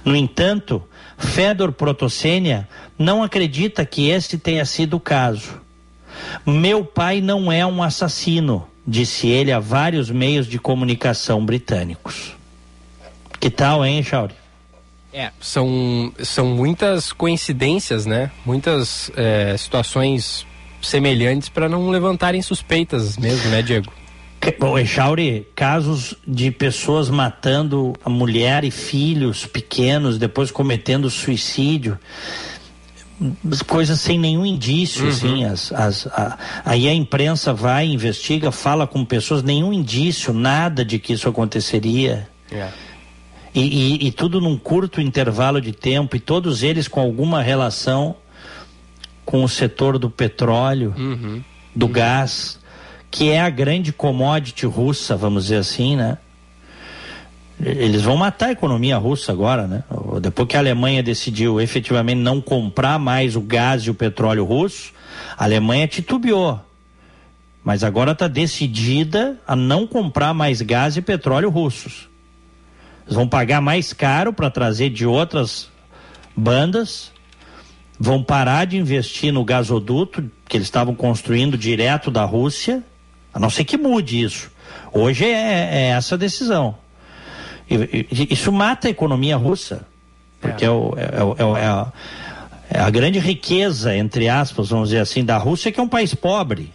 No entanto, Fedor Protosênia não acredita que este tenha sido o caso. Meu pai não é um assassino, disse ele a vários meios de comunicação britânicos. Que tal, hein, Chauri? É, são, são muitas coincidências, né? Muitas é, situações semelhantes para não levantarem suspeitas mesmo, né, Diego? Bom, Echauri, casos de pessoas matando a mulher e filhos pequenos, depois cometendo suicídio, coisas sem nenhum indício, uhum. assim, as, as, a, aí a imprensa vai, investiga, fala com pessoas, nenhum indício, nada de que isso aconteceria. Yeah. E, e, e, tudo num curto intervalo de tempo, e todos eles com alguma relação com o setor do petróleo, uhum. do uhum. gás, que é a grande commodity russa, vamos dizer assim, né? Eles vão matar a economia russa agora, né? Depois que a Alemanha decidiu efetivamente não comprar mais o gás e o petróleo russo, a Alemanha titubeou. Mas agora está decidida a não comprar mais gás e petróleo russos. Eles vão pagar mais caro para trazer de outras bandas, vão parar de investir no gasoduto que eles estavam construindo direto da Rússia, a não ser que mude isso. Hoje é, é essa a decisão. E, e, isso mata a economia russa, porque é, é, o, é, é a, é a grande riqueza, entre aspas, vamos dizer assim, da Rússia, que é um país pobre.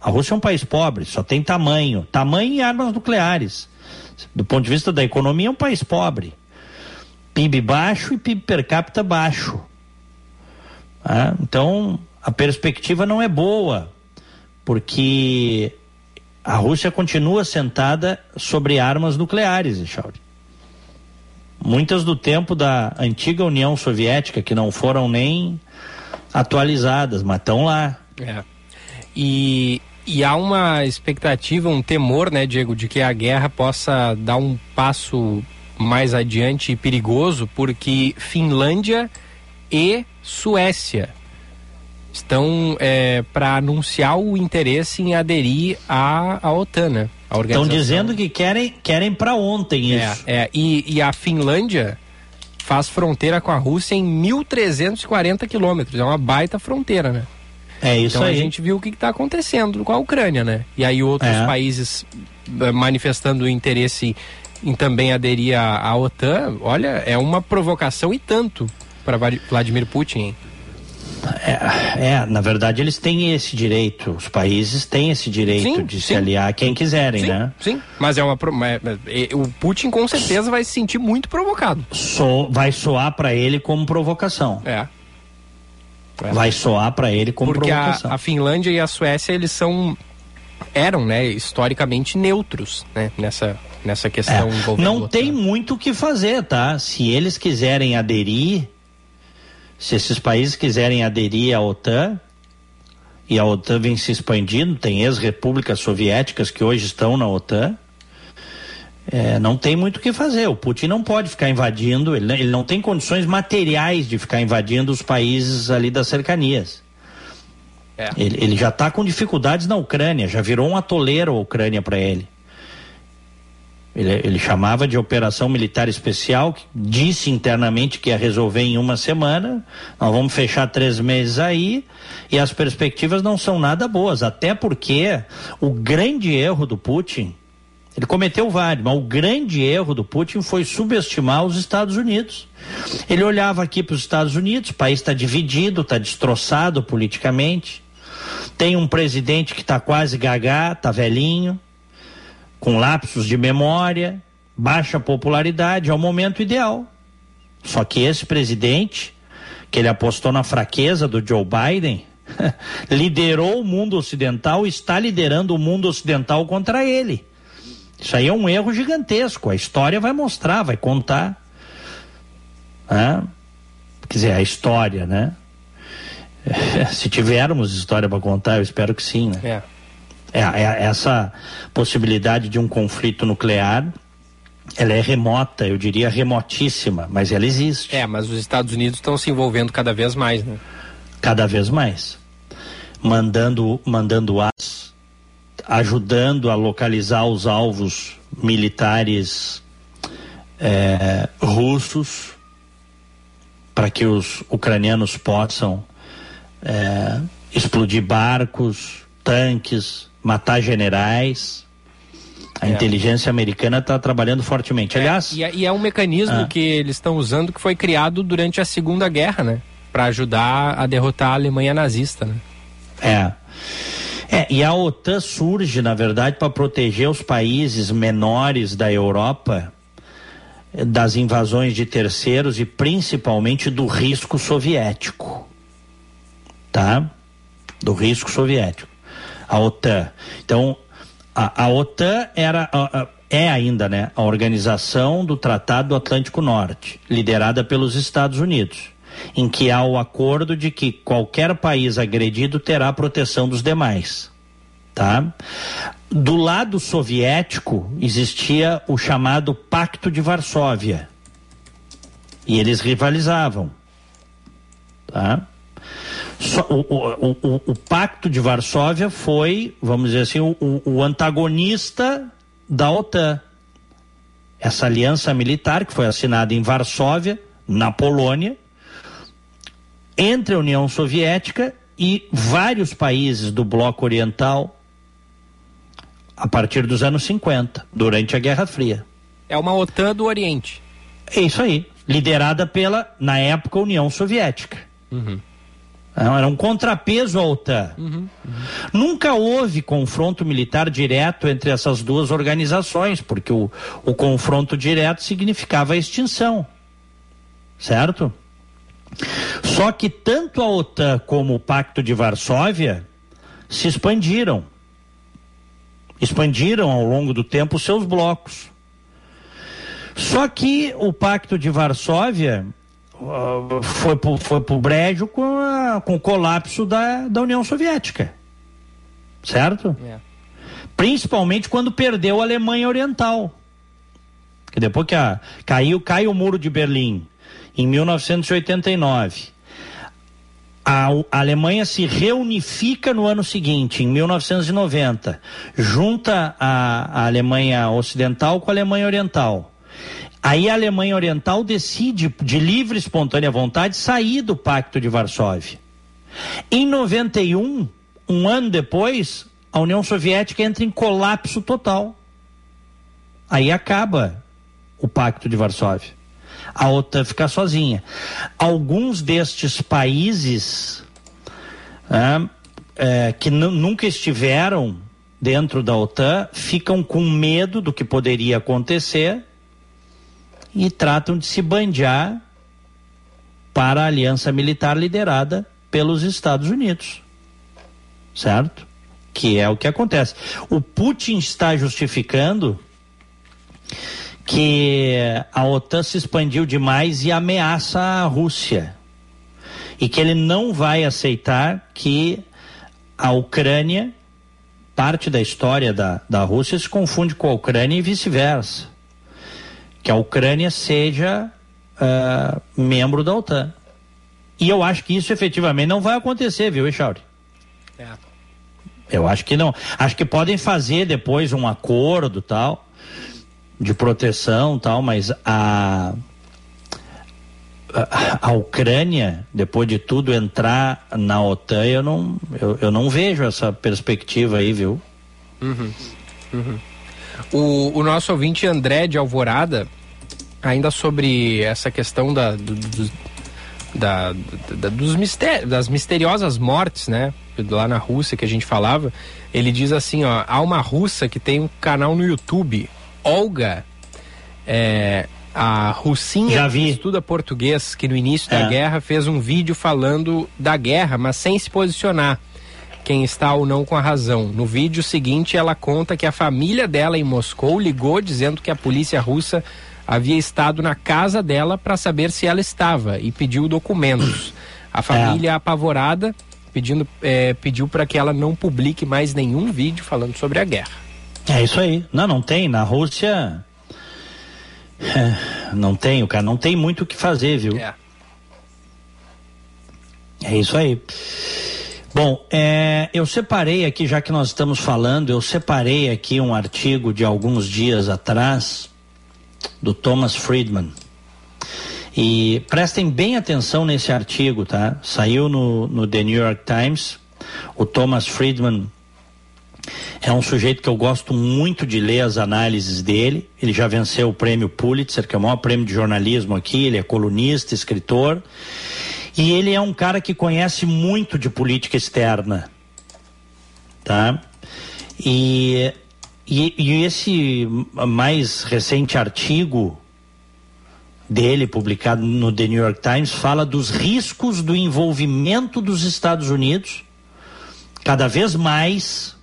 A Rússia é um país pobre, só tem tamanho. Tamanho e armas nucleares do ponto de vista da economia, é um país pobre. PIB baixo e PIB per capita baixo. Ah, então, a perspectiva não é boa, porque a Rússia continua sentada sobre armas nucleares, Echauri. Muitas do tempo da antiga União Soviética, que não foram nem atualizadas, mas estão lá. É. E e há uma expectativa, um temor, né, Diego, de que a guerra possa dar um passo mais adiante e perigoso, porque Finlândia e Suécia estão é, para anunciar o interesse em aderir à, à OTAN, né? Estão dizendo que querem, querem para ontem é, isso. É, e, e a Finlândia faz fronteira com a Rússia em 1.340 quilômetros. É uma baita fronteira, né? É isso então aí. a gente viu o que está acontecendo com a Ucrânia, né? E aí outros é. países eh, manifestando interesse em também aderir à, OTAN, olha, é uma provocação e tanto para Vladimir Putin. É, é, na verdade eles têm esse direito, os países têm esse direito sim, de sim. se aliar a quem quiserem, sim, né? Sim, mas é uma é, é, o Putin com certeza vai se sentir muito provocado. So, vai soar para ele como provocação. É. É. Vai soar para ele como Porque provocação. A, a Finlândia e a Suécia, eles são eram, né, historicamente neutros, né, nessa nessa questão é, Não tem muito o que fazer, tá? Se eles quiserem aderir, se esses países quiserem aderir à OTAN, e a OTAN vem se expandindo, tem ex-repúblicas soviéticas que hoje estão na OTAN, é, não tem muito o que fazer. O Putin não pode ficar invadindo, ele, ele não tem condições materiais de ficar invadindo os países ali das cercanias. É. Ele, ele, já está com dificuldades na Ucrânia, já virou um atoleiro a Ucrânia para ele. ele. Ele chamava de operação militar especial, disse internamente que ia resolver em uma semana. Nós vamos fechar três meses aí e as perspectivas não são nada boas, até porque o grande erro do Putin ele cometeu vários, mas o grande erro do Putin foi subestimar os Estados Unidos. Ele olhava aqui para os Estados Unidos, o país está dividido, está destroçado politicamente. Tem um presidente que está quase gagá, está velhinho, com lapsos de memória, baixa popularidade, é o momento ideal. Só que esse presidente, que ele apostou na fraqueza do Joe Biden, liderou o mundo ocidental está liderando o mundo ocidental contra ele. Isso aí é um erro gigantesco. A história vai mostrar, vai contar. Quer dizer, a história, né? Se tivermos história para contar, eu espero que sim, né? É. É, é. Essa possibilidade de um conflito nuclear, ela é remota, eu diria remotíssima, mas ela existe. É, mas os Estados Unidos estão se envolvendo cada vez mais, né? Cada vez mais. Mandando, mandando as ajudando a localizar os alvos militares é, russos para que os ucranianos possam é, explodir barcos, tanques, matar generais. A é. inteligência americana está trabalhando fortemente. É, Aliás. E é, e, é, um mecanismo ah, que eles estão usando que foi criado durante a Segunda Guerra, né? Para ajudar a derrotar a Alemanha nazista, né? É. É, e a OTAN surge, na verdade, para proteger os países menores da Europa das invasões de terceiros e principalmente do risco soviético. Tá? Do risco soviético. A OTAN. Então, a, a OTAN era. A, a, é ainda né, a organização do Tratado do Atlântico Norte, liderada pelos Estados Unidos em que há o acordo de que qualquer país agredido terá proteção dos demais. Tá? Do lado soviético existia o chamado Pacto de Varsóvia. E eles rivalizavam. Tá? o, o, o, o, Pacto de Varsóvia foi, vamos dizer assim, o antagonista da OTAN. Essa aliança militar que foi assinada em Varsóvia, na Polônia, entre a União Soviética e vários países do bloco oriental a partir dos anos 50, durante a Guerra Fria. É uma OTAN do Oriente. É isso aí, liderada pela, na época, União Soviética. Uhum. Era um contrapeso à OTAN. Uhum, uhum. Nunca houve confronto militar direto entre essas duas organizações, porque o, o confronto direto significava a extinção. Certo? Só que tanto a OTAN como o Pacto de Varsóvia se expandiram. Expandiram ao longo do tempo seus blocos. Só que o Pacto de Varsóvia uh, foi para foi o brejo com, a, com o colapso da, da União Soviética. Certo? Yeah. É. Principalmente quando perdeu a Alemanha Oriental. Que depois que a, caiu, cai o muro de Berlim em 1989. A, Alemanha se reunifica no ano seguinte, em 1990, junta a, a Alemanha Ocidental com a Alemanha Oriental. Aí a Alemanha Oriental decide, de livre e espontânea vontade, sair do Pacto de Varsóvia. Em 91, um ano depois, a União Soviética entra em colapso total. Aí acaba o Pacto de Varsóvia a OTAN ficar sozinha. Alguns destes países é, é, que nunca estiveram dentro da OTAN ficam com medo do que poderia acontecer e tratam de se bandear para a aliança militar liderada pelos Estados Unidos. Certo? que é o que acontece. O Putin está justificando que a OTAN se expandiu demais e ameaça a Rússia. E que ele não vai aceitar que a Ucrânia, parte da história da, da Rússia, se confunde com a Ucrânia e vice-versa. Que a Ucrânia seja uh, membro da OTAN. E eu acho que isso efetivamente não vai acontecer, viu, Echauri? É. Eu acho que não. Acho que podem fazer depois um acordo tal de proteção tal, mas a, a, a Ucrânia, depois de tudo entrar na OTAN, eu não, eu, eu não vejo essa perspectiva aí, viu? Uhum, uhum. O, o nosso ouvinte André de Alvorada, ainda sobre essa questão da, do, do, da, da, dos mister, das misteriosas mortes, né? Lá na Rússia que a gente falava, ele diz assim, ó, há uma russa que tem um canal no YouTube Olga, é, a Russinha que estuda português, que no início é. da guerra fez um vídeo falando da guerra, mas sem se posicionar quem está ou não com a razão. No vídeo seguinte, ela conta que a família dela em Moscou ligou dizendo que a polícia russa havia estado na casa dela para saber se ela estava e pediu documentos. A família é. apavorada pedindo, é, pediu para que ela não publique mais nenhum vídeo falando sobre a guerra. É isso aí. Não, não tem. Na Rússia. É, não tem, o cara não tem muito o que fazer, viu? É. É isso aí. Bom, é, eu separei aqui, já que nós estamos falando, eu separei aqui um artigo de alguns dias atrás do Thomas Friedman. E prestem bem atenção nesse artigo, tá? Saiu no, no The New York Times. O Thomas Friedman é um sujeito que eu gosto muito de ler as análises dele. Ele já venceu o prêmio Pulitzer, que é o maior prêmio de jornalismo aqui. Ele é colunista, escritor. E ele é um cara que conhece muito de política externa. Tá? E, e, e esse mais recente artigo dele, publicado no The New York Times, fala dos riscos do envolvimento dos Estados Unidos cada vez mais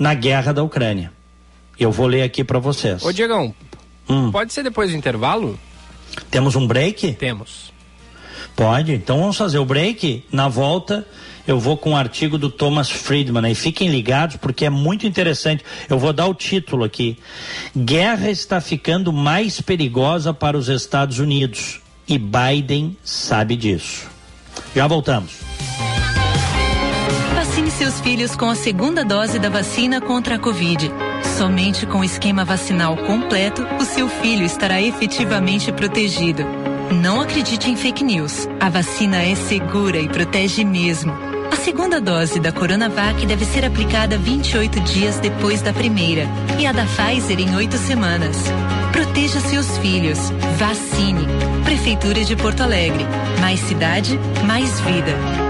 na guerra da Ucrânia. Eu vou ler aqui para vocês. Ô Diegão, hum. pode ser depois do intervalo? Temos um break? Temos. Pode, então vamos fazer o break. Na volta eu vou com o um artigo do Thomas Friedman. E fiquem ligados porque é muito interessante. Eu vou dar o título aqui. Guerra está ficando mais perigosa para os Estados Unidos. E Biden sabe disso. Já voltamos. Vacine seus filhos com a segunda dose da vacina contra a Covid. Somente com o esquema vacinal completo, o seu filho estará efetivamente protegido. Não acredite em fake news. A vacina é segura e protege mesmo. A segunda dose da Coronavac deve ser aplicada 28 dias depois da primeira e a da Pfizer em oito semanas. Proteja seus filhos. Vacine. Prefeitura de Porto Alegre. Mais cidade, mais vida.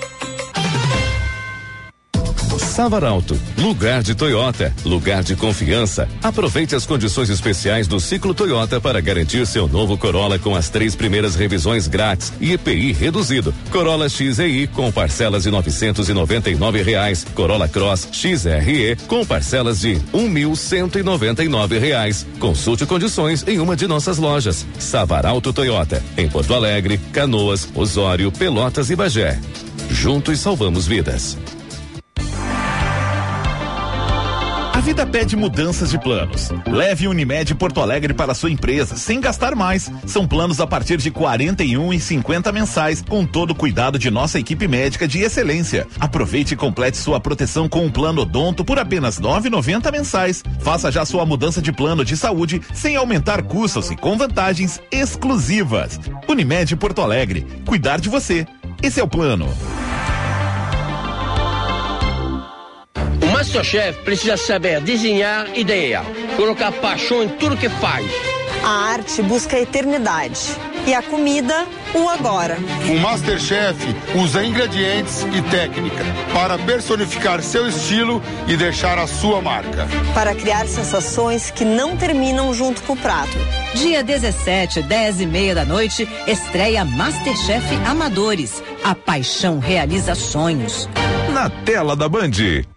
Savaralto, lugar de Toyota, lugar de confiança. Aproveite as condições especiais do ciclo Toyota para garantir seu novo Corolla com as três primeiras revisões grátis e EPI reduzido. Corolla XEI com parcelas de novecentos e noventa e nove reais. Corolla Cross XRE com parcelas de um mil cento e noventa e nove reais. Consulte condições em uma de nossas lojas. Savaralto Toyota, em Porto Alegre, Canoas, Osório, Pelotas e Bagé. Juntos salvamos vidas. A vida pede mudanças de planos. Leve Unimed Porto Alegre para sua empresa, sem gastar mais. São planos a partir de 41 e 50 mensais, com todo o cuidado de nossa equipe médica de excelência. Aproveite e complete sua proteção com um plano odonto por apenas 9,90 mensais. Faça já sua mudança de plano de saúde sem aumentar custos e com vantagens exclusivas. Unimed Porto Alegre, cuidar de você. Esse é o plano. Masterchef precisa saber desenhar ideia, colocar paixão em tudo que faz. A arte busca a eternidade. e a comida, o agora. O Masterchef usa ingredientes e técnica para personificar seu estilo e deixar a sua marca. Para criar sensações que não terminam junto com o prato. Dia 17, 10 e meia da noite, estreia Masterchef Amadores. A paixão realiza sonhos. Na tela da Band.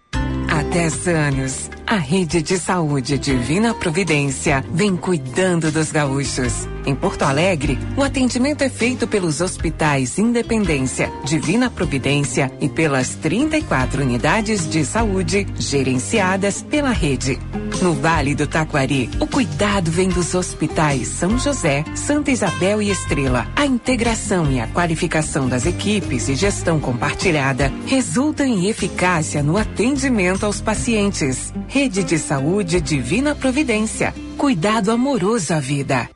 Há 10 anos, a rede de saúde Divina Providência vem cuidando dos gaúchos. Em Porto Alegre, o atendimento é feito pelos hospitais Independência, Divina Providência e pelas 34 unidades de saúde gerenciadas pela rede. No Vale do Taquari, o cuidado vem dos hospitais São José, Santa Isabel e Estrela. A integração e a qualificação das equipes e gestão compartilhada resultam em eficácia no atendimento aos pacientes. Rede de Saúde Divina Providência. Cuidado amoroso à vida.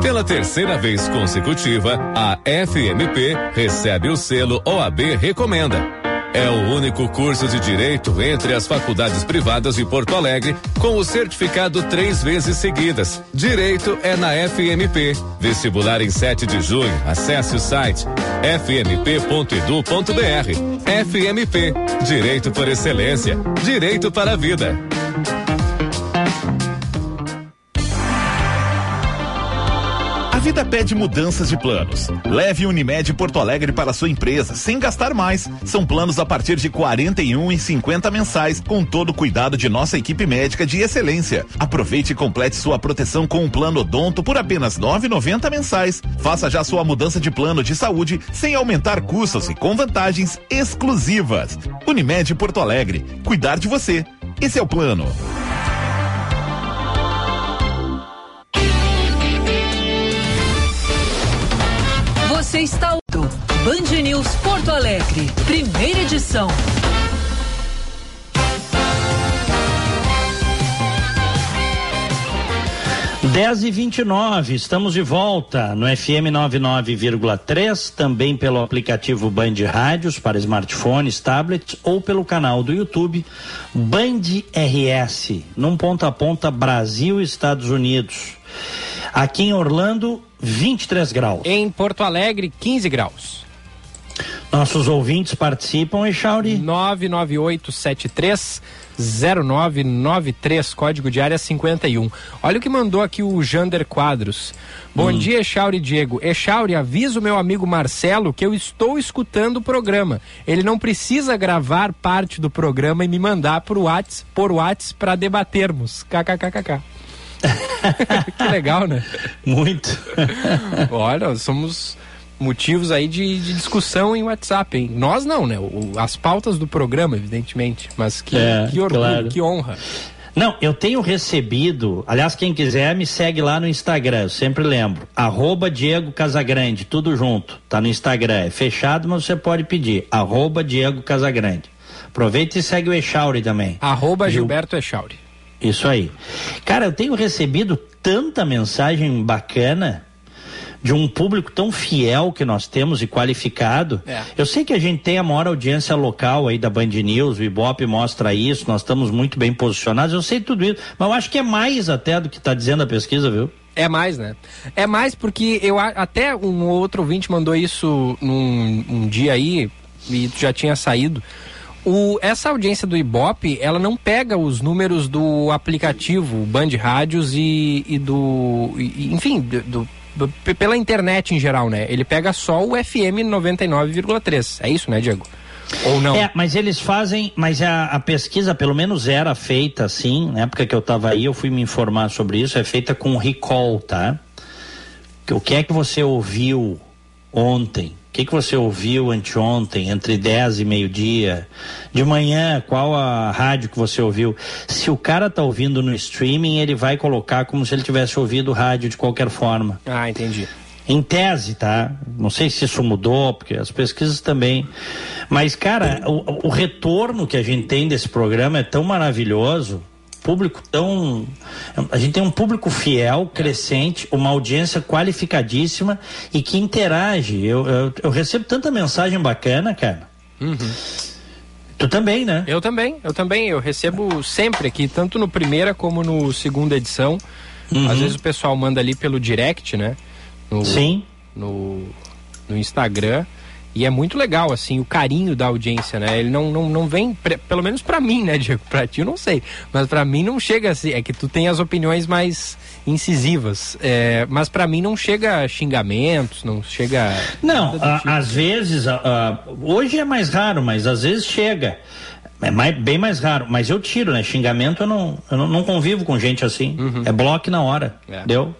Pela terceira vez consecutiva, a FMP recebe o selo OAB Recomenda. É o único curso de direito entre as faculdades privadas de Porto Alegre com o certificado três vezes seguidas. Direito é na FMP. Vestibular em 7 de junho. Acesse o site fmp.edu.br. FMP. Direito por excelência. Direito para a vida. Vida pede mudanças de planos. Leve Unimed Porto Alegre para sua empresa, sem gastar mais. São planos a partir de 41 e 50 mensais, com todo o cuidado de nossa equipe médica de excelência. Aproveite e complete sua proteção com um plano odonto por apenas 9,90 mensais. Faça já sua mudança de plano de saúde sem aumentar custos e com vantagens exclusivas. Unimed Porto Alegre, cuidar de você. Esse é o plano. Está ouvindo Band News Porto Alegre, primeira edição. Dez e vinte e nove, estamos de volta no FM 99,3, também pelo aplicativo Band Rádios para smartphones, tablets ou pelo canal do YouTube Band RS, num ponta a ponta Brasil Estados Unidos. Aqui em Orlando, 23 graus. Em Porto Alegre, 15 graus. Nossos ouvintes participam, Echauri? 99873 0993, código de área 51. Olha o que mandou aqui o Jander Quadros. Bom hum. dia, Echauri Diego. Echauri, avisa o meu amigo Marcelo que eu estou escutando o programa. Ele não precisa gravar parte do programa e me mandar por Whats, por Whats para debatermos. KKKKK. que legal, né? Muito. Olha, somos motivos aí de, de, discussão em WhatsApp, hein? Nós não, né? O, as pautas do programa, evidentemente. Mas que, é, que orgulho, claro. que honra. Não, eu tenho recebido, aliás, quem quiser me segue lá no Instagram, eu sempre lembro, arroba Diego Casagrande, tudo junto, tá no Instagram, é fechado, mas você pode pedir, arroba Diego Casagrande. Aproveita e segue o Echauri também. Arroba Gilberto Echauri. Isso aí. Cara, eu tenho recebido tanta mensagem bacana de um público tão fiel que nós temos e qualificado. É. Eu sei que a gente tem a maior audiência local aí da Band News, o Ibope mostra isso, nós estamos muito bem posicionados, eu sei tudo isso, mas eu acho que é mais até do que está dizendo a pesquisa, viu? É mais, né? É mais porque eu até um outro ouvinte mandou isso num um dia aí e já tinha saído. O, essa audiência do Ibope, ela não pega os números do aplicativo Band Rádios e, e do. E, enfim, do, do, pela internet em geral, né? Ele pega só o FM 99,3. É isso, né, Diego? Ou não? É, mas eles fazem, mas a, a, pesquisa pelo menos era feita assim, na época que eu estava aí, eu fui me informar sobre isso, é feita com recall, tá? O que é que você ouviu ontem? O que, que você ouviu anteontem, entre 10 e meio-dia? De manhã, qual a rádio que você ouviu? Se o cara tá ouvindo no streaming, ele vai colocar como se ele tivesse ouvido o rádio de qualquer forma. Ah, entendi. Em tese, tá? Não sei se isso mudou, porque as pesquisas também. Mas, cara, o, o retorno que a gente tem desse programa é tão maravilhoso público tão. A gente tem um público fiel, crescente, uma audiência qualificadíssima e que interage. Eu, eu, eu recebo tanta mensagem bacana, cara. Uhum. Tu também, né? Eu também, eu também. Eu recebo sempre aqui, tanto no primeira como no segunda edição. Uhum. Às vezes o pessoal manda ali pelo direct, né? No, Sim. No, no Instagram. E é muito legal, assim, o carinho da audiência, né? Ele não, não, não vem, pelo menos para mim, né, Diego? Pra ti eu não sei. Mas para mim não chega assim. É que tu tem as opiniões mais incisivas. É, mas para mim não chega xingamentos, não chega. Não, a, tipo. às vezes, a, a, hoje é mais raro, mas às vezes chega. É mais, bem mais raro, mas eu tiro, né? Xingamento eu não, eu não, não convivo com gente assim. Uhum. É bloco na hora. É. Deu?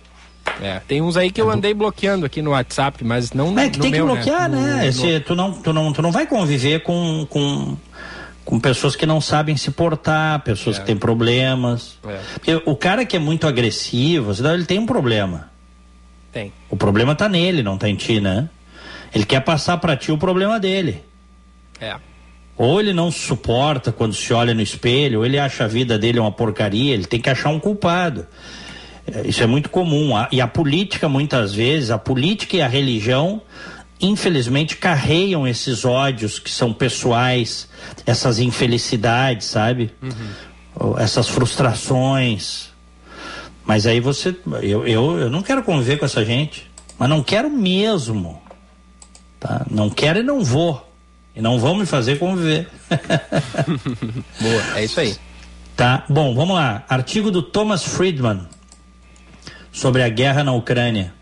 É, tem uns aí que eu andei bloqueando aqui no WhatsApp, mas não é, que tem meu, que bloquear, né? né? No, Tu, não, tu, não, tu não vai conviver com, com, com pessoas que não sabem se portar, pessoas é. que têm problemas. É. o cara que é muito agressivo, ele tem um problema. Tem. O problema tá nele, não tá em ti, né? Ele quer passar para ti o problema dele. É. Ou ele não suporta quando se olha no espelho, ou ele acha a vida dele uma porcaria, ele tem que achar um culpado. É, isso é muito comum. E a política, muitas vezes, a política e a religião, infelizmente, carregam esses ódios que são pessoais, essas infelicidades, sabe? Uhum. Essas frustrações. Mas aí você. Eu, eu, eu não quero conviver com essa gente. Mas não quero mesmo. Tá? Não quero e não vou. E não vão me fazer conviver. Boa, é isso aí. Tá, bom, vamos lá. Artigo do Thomas Friedman sobre a guerra na Ucrânia.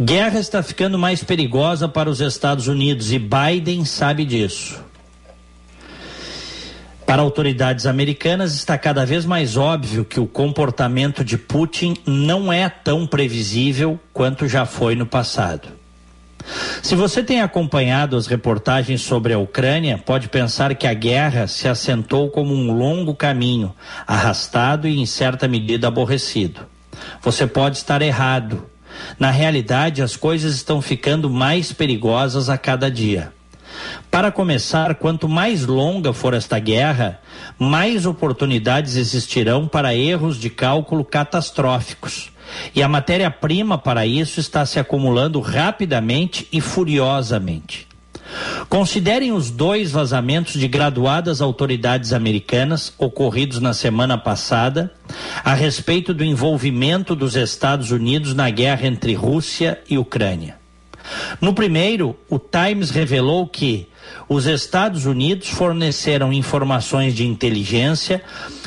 Guerra está ficando mais perigosa para os Estados Unidos e Biden sabe disso. Para autoridades americanas, está cada vez mais óbvio que o comportamento de Putin não é tão previsível quanto já foi no passado. Se você tem acompanhado as reportagens sobre a Ucrânia, pode pensar que a guerra se assentou como um longo caminho, arrastado e em certa medida aborrecido. Você pode estar errado. Na realidade, as coisas estão ficando mais perigosas a cada dia. Para começar, quanto mais longa for esta guerra, mais oportunidades existirão para erros de cálculo catastróficos. E a matéria-prima para isso está se acumulando rapidamente e furiosamente. Considerem os dois vazamentos de graduadas autoridades americanas ocorridos na semana passada a respeito do envolvimento dos Estados Unidos na guerra entre Rússia e Ucrânia. No primeiro, o Times revelou que os Estados Unidos forneceram informações de inteligência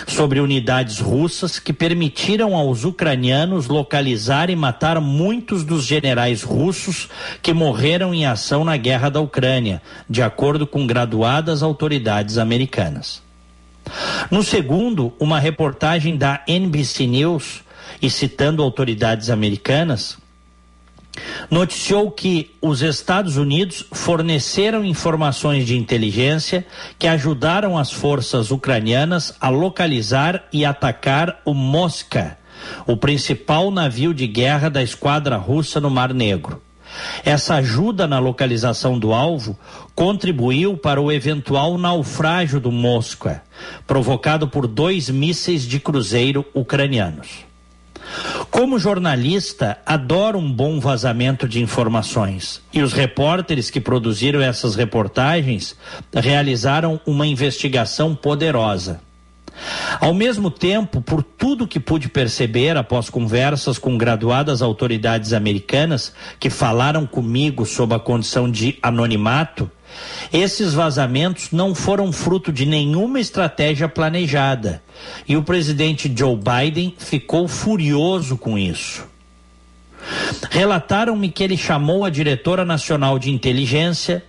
sobre unidades russas que permitiram aos ucranianos localizar e matar muitos dos generais russos que morreram em ação na guerra da Ucrânia, de acordo com graduadas autoridades americanas. No segundo, uma reportagem da NBC News, e citando autoridades americanas, noticiou que os Estados Unidos forneceram informações de inteligência que ajudaram as forças ucranianas a localizar e atacar o Mosca, o principal navio de guerra da esquadra russa no Mar Negro. Essa ajuda na localização do alvo contribuiu para o eventual naufrágio do Mosca, provocado por dois mísseis de cruzeiro ucranianos. Como jornalista, adoro um bom vazamento de informações. E os repórteres que produziram essas reportagens realizaram uma investigação poderosa. Ao mesmo tempo, por tudo que pude perceber após conversas com graduadas autoridades americanas que falaram comigo sob a condição de anonimato, esses vazamentos não foram fruto de nenhuma estratégia planejada. E o presidente Joe Biden ficou furioso com isso. Relataram-me que ele chamou a diretora nacional de inteligência,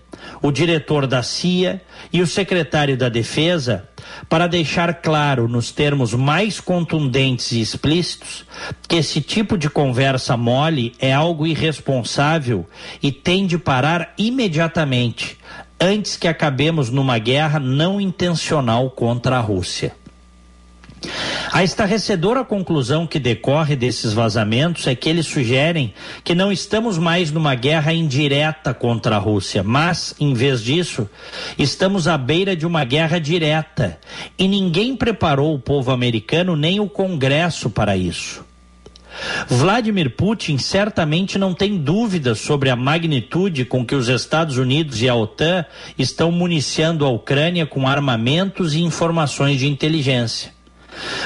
o diretor da CIA e o secretário da Defesa para deixar claro, nos termos mais contundentes e explícitos, que esse tipo de conversa mole é algo irresponsável e tem de parar imediatamente, antes que acabemos numa guerra não intencional contra a Rússia. A estarrecedora conclusão que decorre desses vazamentos é que eles sugerem que não estamos mais numa guerra indireta contra a Rússia, mas, em vez disso, estamos à beira de uma guerra direta. E ninguém preparou o povo americano nem o Congresso para isso. Vladimir Putin certamente não tem dúvidas sobre a magnitude com que os Estados Unidos e a OTAN estão municiando a Ucrânia com armamentos e informações de inteligência.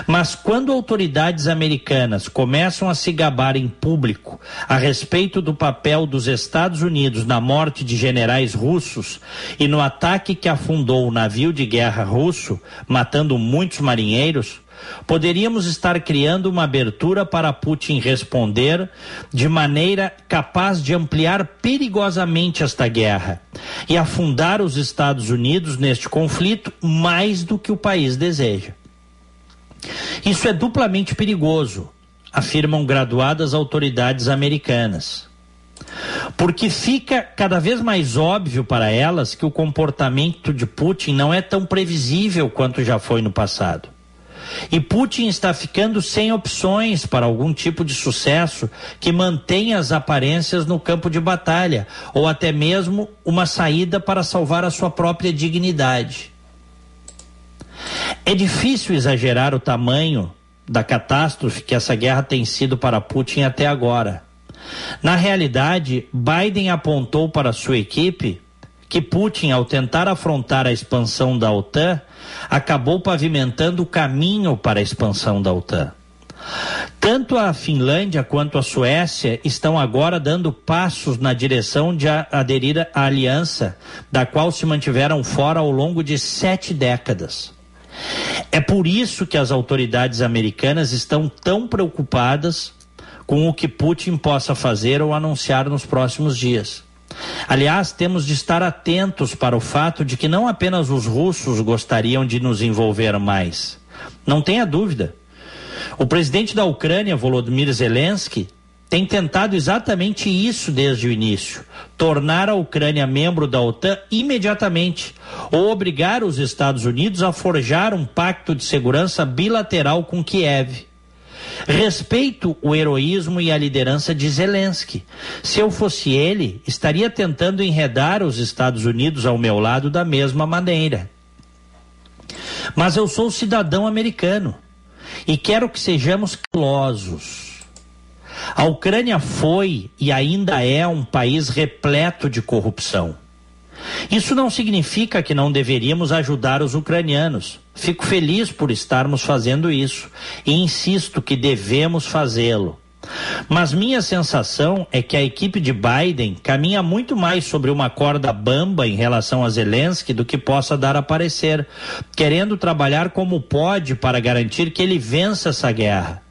Mas quando autoridades americanas começam a se gabar em público a respeito do papel dos Estados Unidos na morte de generais russos e no ataque que afundou o navio de guerra russo, matando muitos marinheiros, poderíamos estar criando uma abertura para Putin responder de maneira capaz de ampliar perigosamente esta guerra e afundar os Estados Unidos neste conflito mais do que o país deseja. Isso é duplamente perigoso, afirmam graduadas autoridades americanas. Porque fica cada vez mais óbvio para elas que o comportamento de Putin não é tão previsível quanto já foi no passado. E Putin está ficando sem opções para algum tipo de sucesso que mantenha as aparências no campo de batalha, ou até mesmo uma saída para salvar a sua própria dignidade. É difícil exagerar o tamanho da catástrofe que essa guerra tem sido para Putin até agora. Na realidade, Biden apontou para sua equipe que Putin, ao tentar afrontar a expansão da OTAN, acabou pavimentando o caminho para a expansão da OTAN. Tanto a Finlândia quanto a Suécia estão agora dando passos na direção de aderir à aliança, da qual se mantiveram fora ao longo de sete décadas. É por isso que as autoridades americanas estão tão preocupadas com o que Putin possa fazer ou anunciar nos próximos dias. Aliás, temos de estar atentos para o fato de que não apenas os russos gostariam de nos envolver mais. Não tenha dúvida. O presidente da Ucrânia, Volodymyr Zelensky, tem tentado exatamente isso desde o início: tornar a Ucrânia membro da OTAN imediatamente, ou obrigar os Estados Unidos a forjar um pacto de segurança bilateral com Kiev. Respeito o heroísmo e a liderança de Zelensky. Se eu fosse ele, estaria tentando enredar os Estados Unidos ao meu lado da mesma maneira. Mas eu sou cidadão americano e quero que sejamos clausos. A Ucrânia foi e ainda é um país repleto de corrupção. Isso não significa que não deveríamos ajudar os ucranianos. Fico feliz por estarmos fazendo isso e insisto que devemos fazê-lo. Mas minha sensação é que a equipe de Biden caminha muito mais sobre uma corda bamba em relação a Zelensky do que possa dar a parecer, querendo trabalhar como pode para garantir que ele vença essa guerra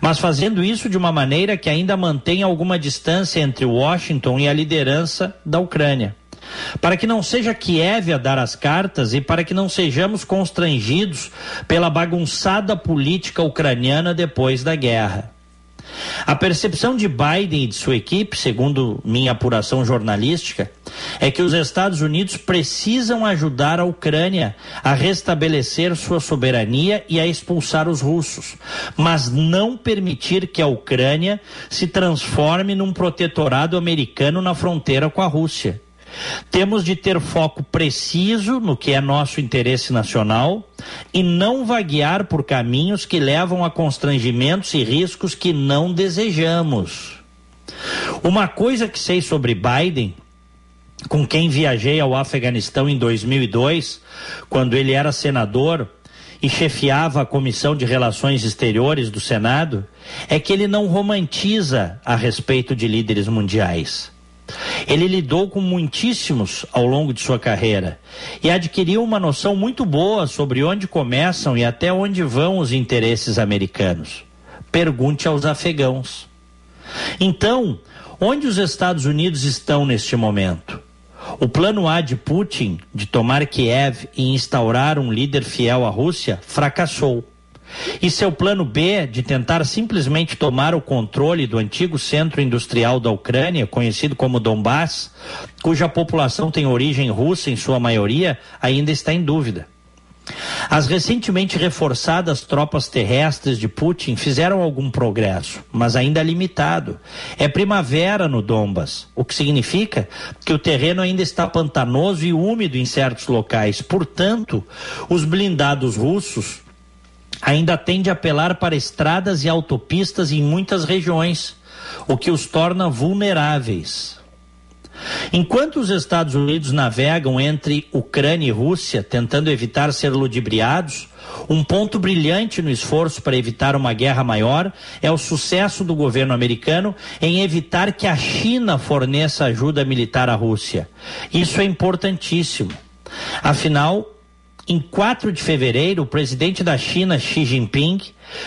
mas fazendo isso de uma maneira que ainda mantém alguma distância entre Washington e a liderança da Ucrânia. Para que não seja Kiev a dar as cartas e para que não sejamos constrangidos pela bagunçada política ucraniana depois da guerra. A percepção de Biden e de sua equipe, segundo minha apuração jornalística, é que os Estados Unidos precisam ajudar a Ucrânia a restabelecer sua soberania e a expulsar os russos, mas não permitir que a Ucrânia se transforme num protetorado americano na fronteira com a Rússia. Temos de ter foco preciso no que é nosso interesse nacional e não vaguear por caminhos que levam a constrangimentos e riscos que não desejamos. Uma coisa que sei sobre Biden, com quem viajei ao Afeganistão em 2002, quando ele era senador e chefiava a Comissão de Relações Exteriores do Senado, é que ele não romantiza a respeito de líderes mundiais. Ele lidou com muitíssimos ao longo de sua carreira e adquiriu uma noção muito boa sobre onde começam e até onde vão os interesses americanos. Pergunte aos afegãos. Então, onde os Estados Unidos estão neste momento? O plano A de Putin de tomar Kiev e instaurar um líder fiel à Rússia fracassou. E seu plano B de tentar simplesmente tomar o controle do antigo centro industrial da Ucrânia, conhecido como Donbass, cuja população tem origem russa em sua maioria, ainda está em dúvida. As recentemente reforçadas tropas terrestres de Putin fizeram algum progresso, mas ainda limitado. É primavera no Donbas, o que significa que o terreno ainda está pantanoso e úmido em certos locais. Portanto, os blindados russos ainda tende a apelar para estradas e autopistas em muitas regiões, o que os torna vulneráveis. Enquanto os Estados Unidos navegam entre Ucrânia e Rússia, tentando evitar ser ludibriados, um ponto brilhante no esforço para evitar uma guerra maior é o sucesso do governo americano em evitar que a China forneça ajuda militar à Rússia. Isso é importantíssimo. Afinal, em 4 de fevereiro, o presidente da China, Xi Jinping,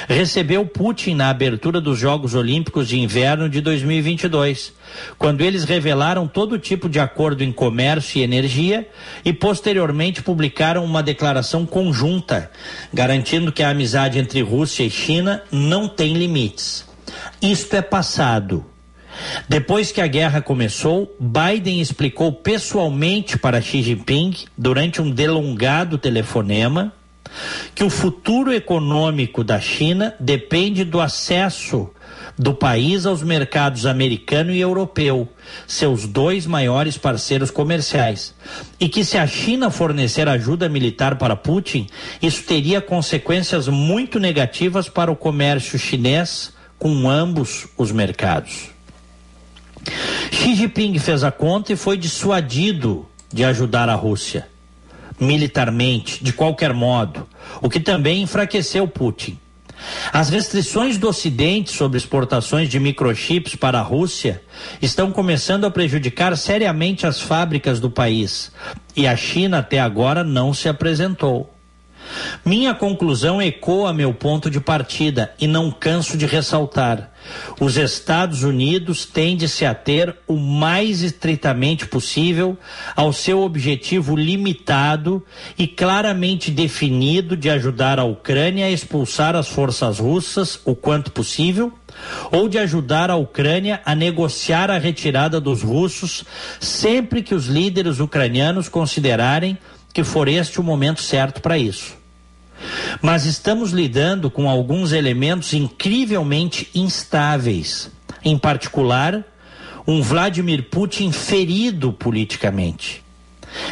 recebeu Putin na abertura dos Jogos Olímpicos de Inverno de 2022, quando eles revelaram todo tipo de acordo em comércio e energia e posteriormente publicaram uma declaração conjunta, garantindo que a amizade entre Rússia e China não tem limites. Isto é passado. Depois que a guerra começou, Biden explicou pessoalmente para Xi Jinping, durante um delongado telefonema, que o futuro econômico da China depende do acesso do país aos mercados americano e europeu, seus dois maiores parceiros comerciais, e que se a China fornecer ajuda militar para Putin, isso teria consequências muito negativas para o comércio chinês com ambos os mercados. Xi Jinping fez a conta e foi dissuadido de ajudar a Rússia militarmente, de qualquer modo, o que também enfraqueceu Putin. As restrições do Ocidente sobre exportações de microchips para a Rússia estão começando a prejudicar seriamente as fábricas do país e a China até agora não se apresentou. Minha conclusão ecoa meu ponto de partida e não canso de ressaltar. Os Estados Unidos têm de se ater o mais estritamente possível ao seu objetivo limitado e claramente definido de ajudar a Ucrânia a expulsar as forças russas o quanto possível, ou de ajudar a Ucrânia a negociar a retirada dos russos sempre que os líderes ucranianos considerarem que for este o momento certo para isso. Mas estamos lidando com alguns elementos incrivelmente instáveis, em particular, um Vladimir Putin ferido politicamente.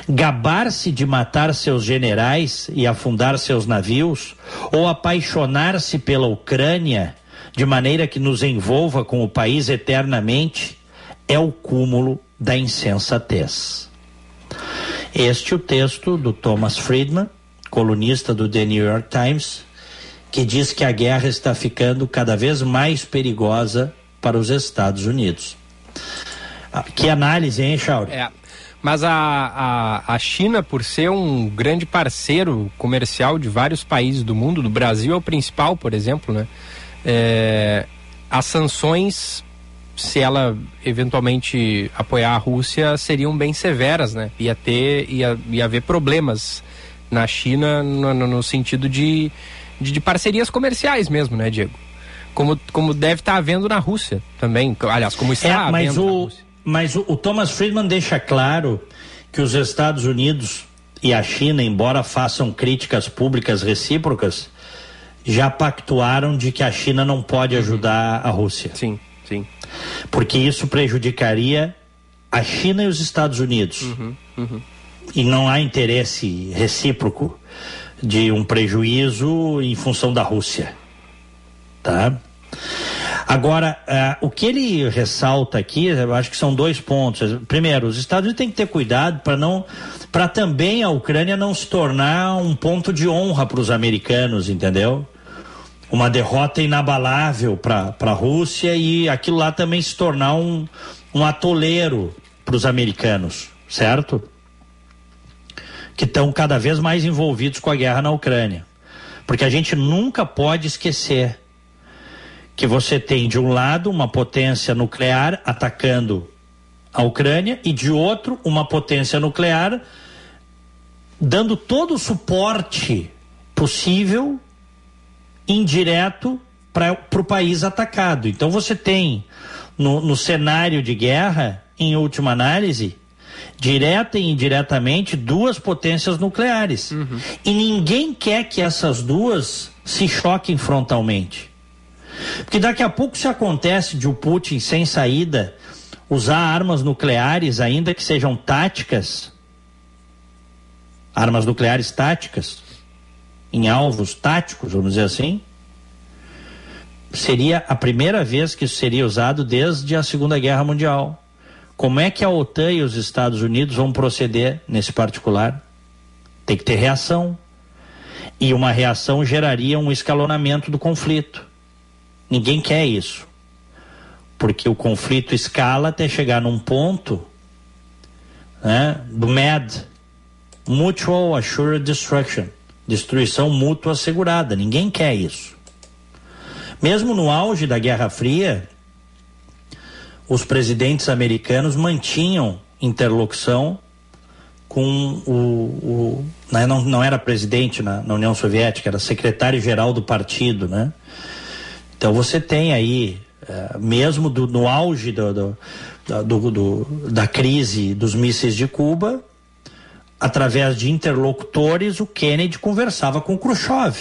Gabar-se de matar seus generais e afundar seus navios, ou apaixonar-se pela Ucrânia de maneira que nos envolva com o país eternamente, é o cúmulo da insensatez. Este é o texto do Thomas Friedman, colunista do The New York Times, que diz que a guerra está ficando cada vez mais perigosa para os Estados Unidos. Ah, que análise, hein, Chauri? É. Mas a, a, a China, por ser um grande parceiro comercial de vários países do mundo, do Brasil é o principal, por exemplo, né? É, as sanções, se ela eventualmente apoiar a Rússia, seriam bem severas, né? Ia ter, ia, ia haver problemas na China no, no sentido de, de, de, parcerias comerciais mesmo, né, Diego? Como, como deve estar havendo na Rússia também. Aliás, como está é, mas havendo o, Mas o, o Thomas Friedman deixa claro que os Estados Unidos e a China, embora façam críticas públicas recíprocas, já pactuaram de que a China não pode ajudar a Rússia. Sim, sim. Porque isso prejudicaria a China e os Estados Unidos. Uhum, uhum e não há interesse recíproco de um prejuízo em função da Rússia. Tá? Agora, uh, o que ele ressalta aqui, eu acho que são dois pontos. Primeiro, os Estados Unidos têm que ter cuidado para não, para também a Ucrânia não se tornar um ponto de honra para os americanos, entendeu? Uma derrota inabalável para a Rússia e aquilo lá também se tornar um, um atoleiro para os americanos, certo? Que estão cada vez mais envolvidos com a guerra na Ucrânia. Porque a gente nunca pode esquecer que você tem de um lado uma potência nuclear atacando a Ucrânia e de outro uma potência nuclear dando todo o suporte possível indireto para o país atacado. Então você tem no, no cenário de guerra, em última análise, direta e indiretamente, duas potências nucleares. Uhum. E ninguém quer que essas duas se choquem frontalmente. Porque daqui a pouco se acontece de o Putin sem saída usar armas nucleares, ainda que sejam táticas, armas nucleares táticas, em alvos táticos, vamos dizer assim, seria a primeira vez que isso seria usado desde a Segunda Guerra Mundial Como é que a OTAN e os Estados Unidos vão proceder nesse particular? Tem que ter reação. E uma reação geraria um escalonamento do conflito. Ninguém quer isso. Porque o conflito escala até chegar num ponto né, do MAD Mutual Assured Destruction destruição mútua assegurada. Ninguém quer isso. Mesmo no auge da Guerra Fria, os presidentes americanos mantinham interlocução com o. o né, não, não era presidente na, na União Soviética, era secretário-geral do partido, né? Então você tem aí, é, mesmo do, no auge do, do, do, da crise dos mísseis de Cuba, através de interlocutores, o Kennedy conversava com Khrushchev.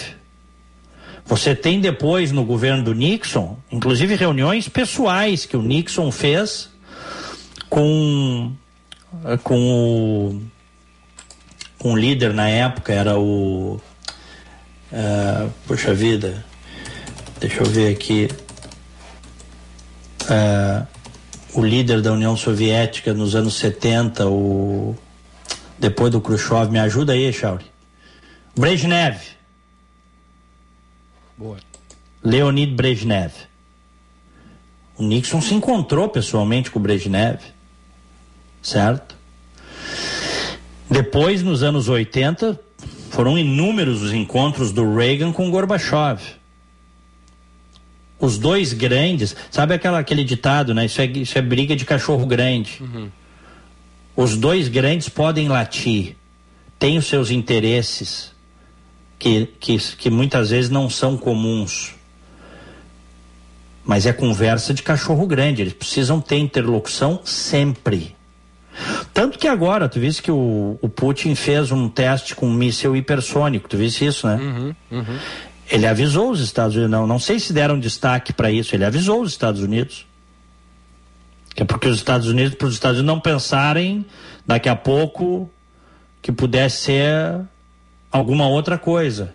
Você tem depois no governo do Nixon, inclusive reuniões pessoais que o Nixon fez com com o, com o líder na época, era o. Uh, poxa vida, deixa eu ver aqui. Uh, o líder da União Soviética nos anos 70, o. Depois do Khrushchev, me ajuda aí, Chauri. Brezhnev. Boa. Leonid Brezhnev. O Nixon se encontrou pessoalmente com o Brezhnev, certo? Depois, nos anos 80, foram inúmeros os encontros do Reagan com Gorbachev. Os dois grandes, sabe aquela, aquele ditado, né? Isso é, isso é briga de cachorro grande. Uhum. Os dois grandes podem latir, têm os seus interesses, que, que, que muitas vezes não são comuns. Mas é conversa de cachorro grande, eles precisam ter interlocução sempre. Tanto que agora, tu viste que o, o Putin fez um teste com um míssil hipersônico, tu viste isso, né? Uhum, uhum. Ele avisou os Estados Unidos, não, não sei se deram destaque para isso, ele avisou os Estados Unidos. Que é porque os Estados Unidos, para os Estados Unidos não pensarem daqui a pouco que pudesse ser alguma outra coisa.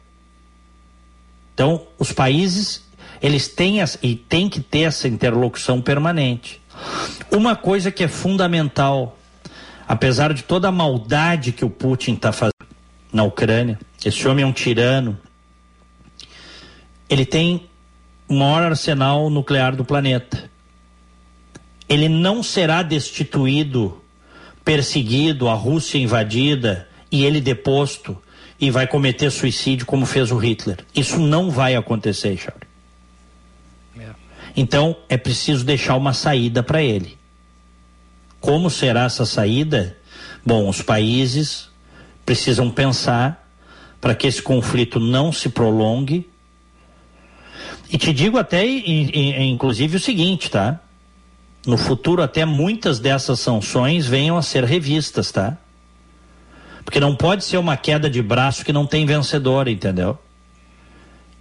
Então, os países, eles têm as, e têm que ter essa interlocução permanente. Uma coisa que é fundamental, apesar de toda a maldade que o Putin está fazendo na Ucrânia, esse homem é um tirano, ele tem o maior arsenal nuclear do planeta. Ele não será destituído, perseguido, a Rússia invadida e ele deposto e vai cometer suicídio como fez o Hitler. Isso não vai acontecer, Charles. É. Então é preciso deixar uma saída para ele. Como será essa saída? Bom, os países precisam pensar para que esse conflito não se prolongue. E te digo até, inclusive, o seguinte, tá? No futuro, até muitas dessas sanções venham a ser revistas, tá? Porque não pode ser uma queda de braço que não tem vencedor, entendeu?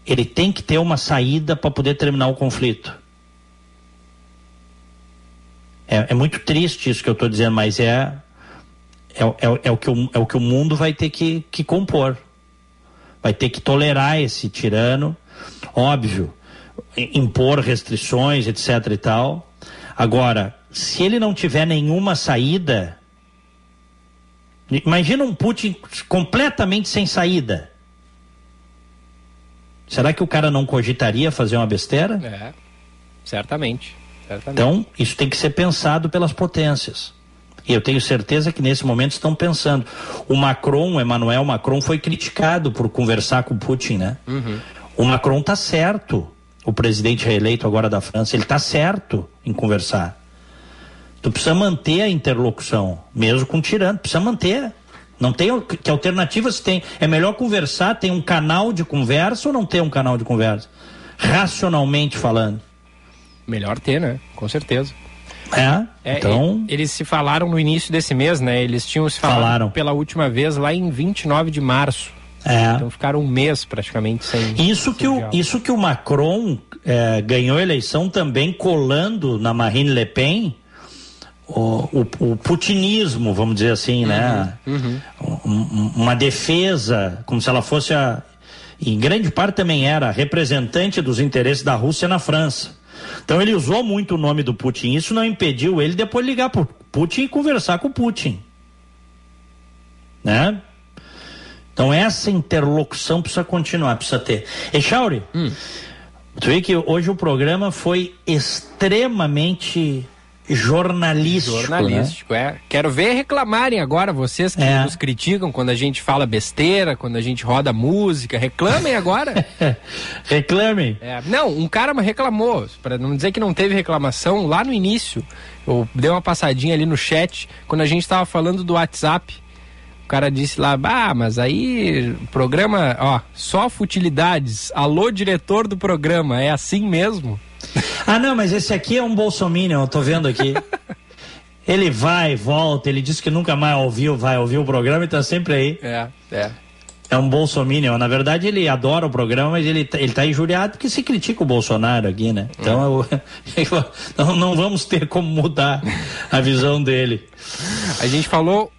Ele tem que ter uma saída para poder terminar o conflito. É, é, muito triste isso que eu estou dizendo, mas é, é, é, é, o que o, é o que o mundo vai ter que, que compor. Vai ter que tolerar esse tirano. Óbvio, impor restrições, etc e tal. Agora, se ele não tiver nenhuma saída, imagina um Putin completamente sem saída. Será que o cara não cogitaria fazer uma besteira? É, certamente. certamente. Então, isso tem que ser pensado pelas potências. E eu tenho certeza que nesse momento estão pensando. O Macron, o Emmanuel Macron, foi criticado por conversar com o Putin, né? Uhum. O Macron tá certo o presidente reeleito agora da França, ele está certo em conversar. Tu precisa manter a interlocução, mesmo com o tirano, precisa manter. Não tem que alternativas tem. É melhor conversar, tem um canal de conversa ou não tem um canal de conversa? Racionalmente falando. Melhor ter, né? Com certeza. É, é então. Eles se falaram no início desse mês, né? Eles tinham se falado Falaram. pela última vez lá em 29 de março. É. Então ficaram um mês praticamente sem. Isso que, o, isso que o Macron é, ganhou a eleição também colando na Marine Le Pen o, o, o putinismo, vamos dizer assim, né? Uhum. Um, uma defesa, como se ela fosse a. Em grande parte também era representante dos interesses da Rússia na França. Então ele usou muito o nome do Putin. Isso não impediu ele depois ligar para Putin e conversar com o Putin. Né? Então essa interlocução precisa continuar, precisa ter. E Chauri, hum. tu vê que hoje o programa foi extremamente jornalístico. Jornalístico, né? é. Quero ver reclamarem agora, vocês que é. nos criticam quando a gente fala besteira, quando a gente roda música. Reclamem agora. reclamem. É. Não, um cara reclamou, para não dizer que não teve reclamação, lá no início. Eu dei uma passadinha ali no chat, quando a gente estava falando do WhatsApp. O cara disse lá, ah, mas aí programa, ó, só futilidades. Alô, diretor do programa, é assim mesmo? Ah, não, mas esse aqui é um bolsominion, eu tô vendo aqui. ele vai, volta, ele disse que nunca mais ouviu, vai ouvir o programa e tá sempre aí. É, é. É um bolsominion. Na verdade, ele adora o programa, mas ele, tá, ele tá injuriado porque se critica o Bolsonaro aqui, né? Então, eu, eu, não, não vamos ter como mudar a visão dele. A gente falou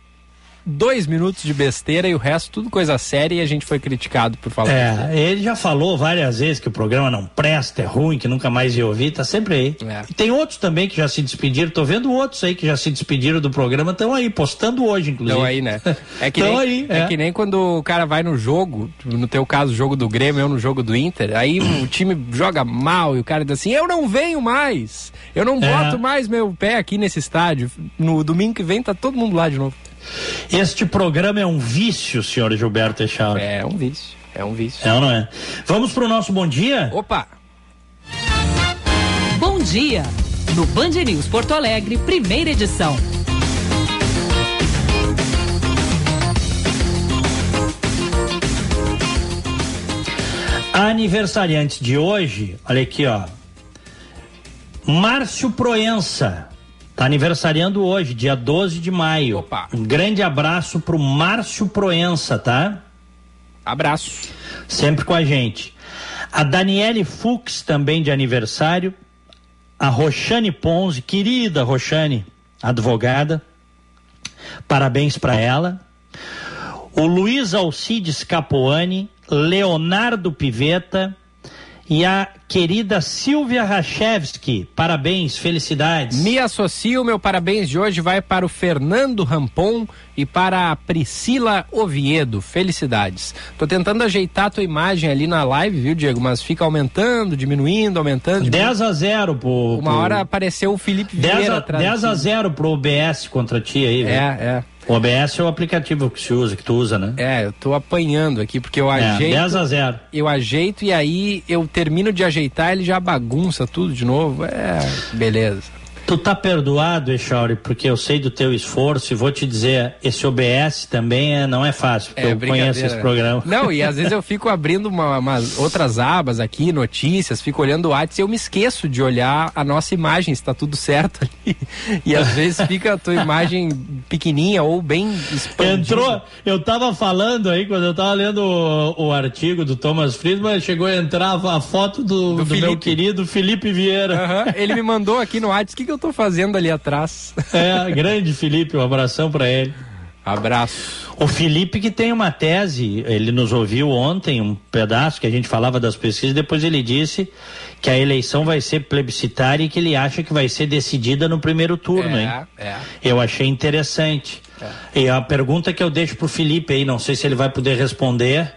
dois minutos de besteira e o resto tudo coisa séria e a gente foi criticado por falar É, ele já falou várias vezes que o programa não presta, é ruim, que nunca mais ia ouvir, tá sempre aí. É. E tem outros também que já se despediram, tô vendo outros aí que já se despediram do programa, estão aí, postando hoje, inclusive. Estão aí, né? É que, nem, aí, é. é. que nem quando o cara vai no jogo, no teu caso, o jogo do Grêmio, eu no jogo do Inter, aí o time joga mal e o cara diz assim, eu não venho mais, eu não é. boto mais meu pé aqui nesse estádio. No domingo que vem tá todo mundo lá de novo. Este programa é um vício, senhor Gilberto Echauri. É um vício, é um vício. É ou não é? Vamos para o nosso bom dia? Opa! Bom dia! No Band News Porto Alegre, primeira edição. Aniversariantes de hoje, olha aqui, ó. Márcio Proença, Tá aniversariando hoje, dia 12 de maio. Opa. Um grande abraço pro Márcio Proença, tá? Abraço. Sempre com a gente. A Daniele Fux também de aniversário. A Roxane Ponzi, querida Roxane, advogada. Parabéns para ela. O Luiz Alcides Capoani, Leonardo Piveta, e a querida Silvia Rachevski. Parabéns, felicidades. Me associo, meu parabéns de hoje vai para o Fernando Rampon e para a Priscila Oviedo. Felicidades. Tô tentando ajeitar a tua imagem ali na live, viu, Diego? Mas fica aumentando, diminuindo, aumentando. Diminuindo. 10 a 0 pro. Uma pro... hora apareceu o Felipe Vieira 10 a, atrás. 10 a 0 pro OBS contra ti aí, viu? É, é. O OBS é o aplicativo que se usa, que tu usa, né? É, eu tô apanhando aqui, porque eu ajeito. É, 10 a 0. Eu ajeito e aí eu termino de ajeitar, ele já bagunça tudo de novo. É, beleza. Tu tá perdoado, Echauri, porque eu sei do teu esforço e vou te dizer, esse OBS também é, não é fácil, porque é, eu conheço esse programa. Não, e às vezes eu fico abrindo uma, umas outras abas aqui, notícias, fico olhando o WhatsApp e eu me esqueço de olhar a nossa imagem, se tá tudo certo ali. E às vezes fica a tua imagem pequenininha ou bem expandida. Entrou, eu tava falando aí, quando eu tava lendo o, o artigo do Thomas Friedman, chegou a entrar a foto do, do, do meu querido Felipe Vieira. Uhum, ele me mandou aqui no WhatsApp, o que, que eu tô fazendo ali atrás? É, grande Felipe, um abração para ele. Abraço. O Felipe que tem uma tese, ele nos ouviu ontem, um pedaço que a gente falava das pesquisas, depois ele disse que a eleição vai ser plebiscitária e que ele acha que vai ser decidida no primeiro turno, é, hein? É. Eu achei interessante. É. E a pergunta que eu deixo pro Felipe aí, não sei se ele vai poder responder,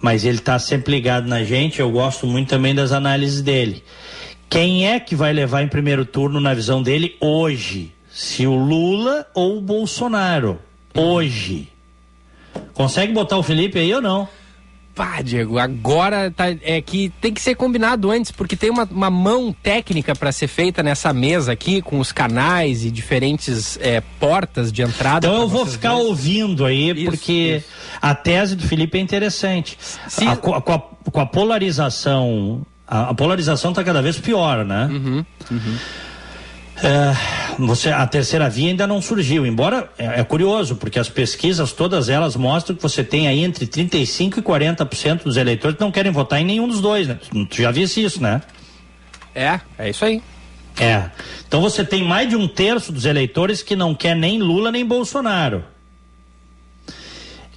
mas ele está sempre ligado na gente, eu gosto muito também das análises dele. Quem é que vai levar em primeiro turno, na visão dele, hoje? Se o Lula ou o Bolsonaro? Hoje. Consegue botar o Felipe aí ou não? Pá, Diego, agora tá, é que tem que ser combinado antes, porque tem uma, uma mão técnica para ser feita nessa mesa aqui, com os canais e diferentes é, portas de entrada. Então eu vou ficar dois. ouvindo aí, isso, porque isso. a tese do Felipe é interessante. Se... A, com, a, com a polarização a, a polarização está cada vez pior, né? Uhum, uhum. É, você, a terceira via ainda não surgiu, embora é, é, curioso, porque as pesquisas, todas elas mostram que você tem aí entre 35% e 40% dos eleitores que não querem votar em nenhum dos dois, né? Tu já visse isso, né? É, é isso aí. É. Então você tem mais de um terço dos eleitores que não quer nem Lula nem Bolsonaro.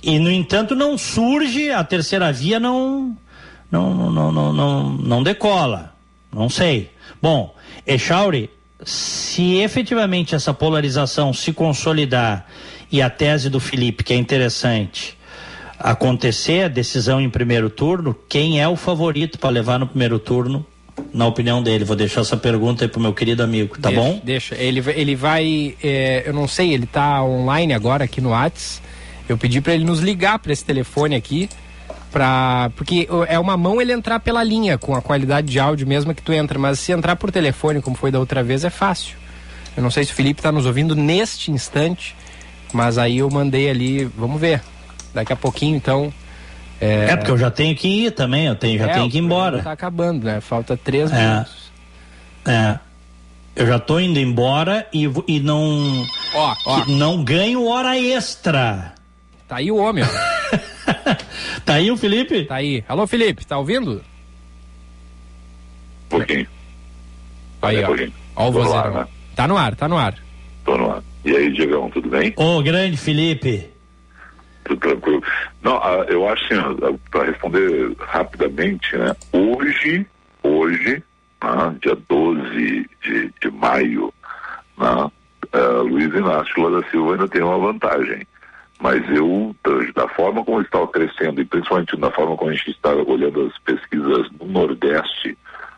E, no entanto, não surge, a terceira via não, não, não, não, não, não decola. Não sei. Bom, Echauri, se efetivamente essa polarização se consolidar e a tese do Felipe, que é interessante, acontecer a decisão em primeiro turno, quem é o favorito para levar no primeiro turno, na opinião dele? Vou deixar essa pergunta aí pro meu querido amigo, tá deixa, bom? Deixa. Ele, ele vai. É, eu não sei, ele tá online agora aqui no Whats. Eu pedi para ele nos ligar para esse telefone aqui. Pra, porque é uma mão ele entrar pela linha com a qualidade de áudio mesmo que tu entra, mas se entrar por telefone, como foi da outra vez, é fácil. Eu não sei se o Felipe está nos ouvindo neste instante, mas aí eu mandei ali, vamos ver. Daqui a pouquinho, então. É, é porque eu já tenho que ir também, eu tenho, já é, tenho que ir embora. Tá acabando, né? Falta três é. minutos. É. Eu já tô indo embora e, e não. Ó, ó. Não ganho hora extra. Tá aí o homem, ó. tá aí o Felipe? Tá aí. Alô, Felipe, tá ouvindo? Pouquinho. Aí, é, ó. pouquinho. Ó o vozeirão. né? Tá no ar, tá no ar. Tô no ar. E aí, Diegão, tudo bem? Ô, grande Felipe. Tudo tranquilo. Não, ah, eu acho assim, para responder rapidamente, né? Hoje, hoje, né, dia 12 de, de maio, né, ah, Luiz Inácio Lula da Silva ainda tem uma vantagem. Mas eu, da- forma como está crescendo, e principalmente da forma como a gente está olhando as pesquisas no Nordeste,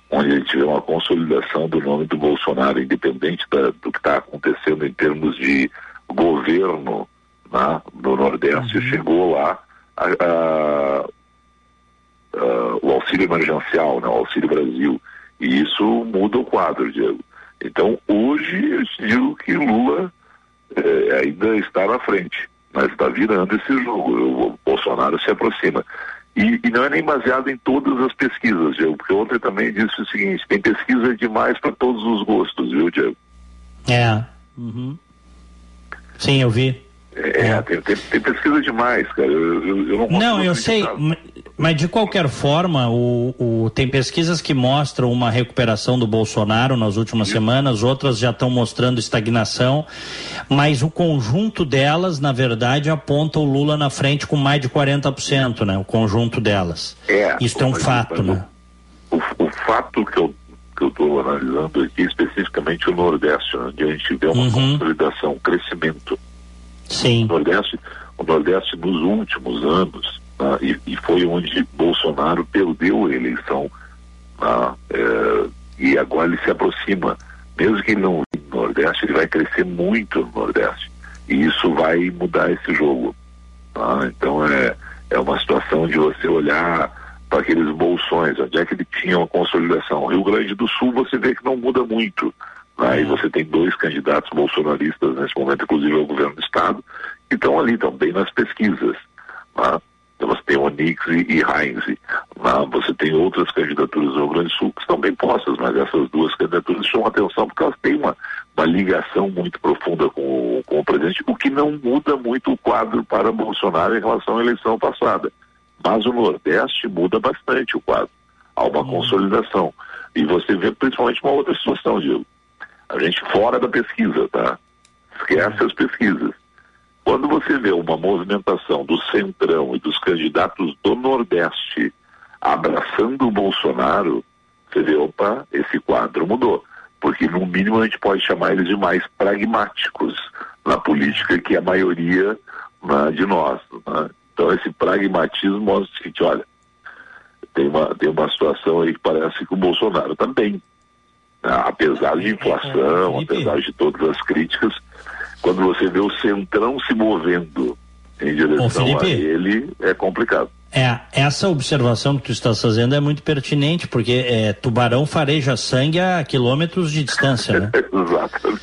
onde a gente vê uma consolidação do nome do Bolsonaro, independente da- do que está acontecendo em termos de governo né, no Nordeste, chegou lá a- a- a- o auxílio emergencial, né, o Auxílio Brasil, e isso muda o quadro, Diego. Então, hoje, eu digo que Lula eh, ainda está na frente, mas está virando esse jogo. O Bolsonaro se aproxima. E, e não é nem baseado em todas as pesquisas, Diego, porque ontem também disse o seguinte: tem pesquisa demais para todos os gostos, viu, Diego? É. Uhum. Sim, eu vi. É, Tem, tem, tem pesquisa demais, cara. Eu, eu, eu não Não, eu sei, mas de qualquer forma, o, o- tem pesquisas que mostram uma recuperação do Bolsonaro nas últimas semanas, outras já estão mostrando estagnação, mas o conjunto delas, na verdade, aponta o Lula na frente com mais de 40%, né? O conjunto delas. É, Isso é um fato, né? O, o fato que eu que eu estou analisando aqui, especificamente o Nordeste, onde a gente vê uma consolidação, um crescimento. Sim. O Nordeste, o Nordeste nos últimos anos, né, e, e foi onde Bolsonaro perdeu a eleição, né, é, e agora ele se aproxima. Mesmo que ele não no Nordeste, ele vai crescer muito no Nordeste. E isso vai mudar esse jogo. tá? Então é, é uma situação de você olhar para aqueles bolsões, onde é que ele tinha uma consolidação. Rio Grande do Sul você vê que não muda muito. Né? E você tem dois candidatos bolsonaristas nesse momento, inclusive ao governo do estado, que estão ali, estão bem nas pesquisas. Né? Onix e, e Heinz. Né? Você tem outras candidaturas no Rio Grande do Sul que estão bem postas, mas essas duas candidaturas chamam atenção porque elas têm uma, uma ligação muito profunda com, o- com o presidente, o que não muda muito o quadro para Bolsonaro em relação à eleição passada. Mas o Nordeste muda bastante o quadro. Há uma consolidação. E você vê principalmente uma outra situação, Diego. A gente fora da pesquisa, tá? Esquece as pesquisas. Quando você vê uma movimentação do Centrão e dos candidatos do Nordeste abraçando o Bolsonaro, você vê, opa, esse quadro mudou. Porque, no mínimo, a gente pode chamar eles de mais pragmáticos na política que a maioria né, de nós. né? Então, esse pragmatismo mostra o seguinte: olha, tem uma, tem uma situação aí que parece que o Bolsonaro está bem. né? Apesar de inflação, apesar de todas as críticas, quando você vê o Centrão se movendo em direção a Felipe. ele, é complicado. É, essa observação que tu estás fazendo é muito pertinente, porque é, tubarão fareja sangue a quilômetros de distância, né? Exatamente.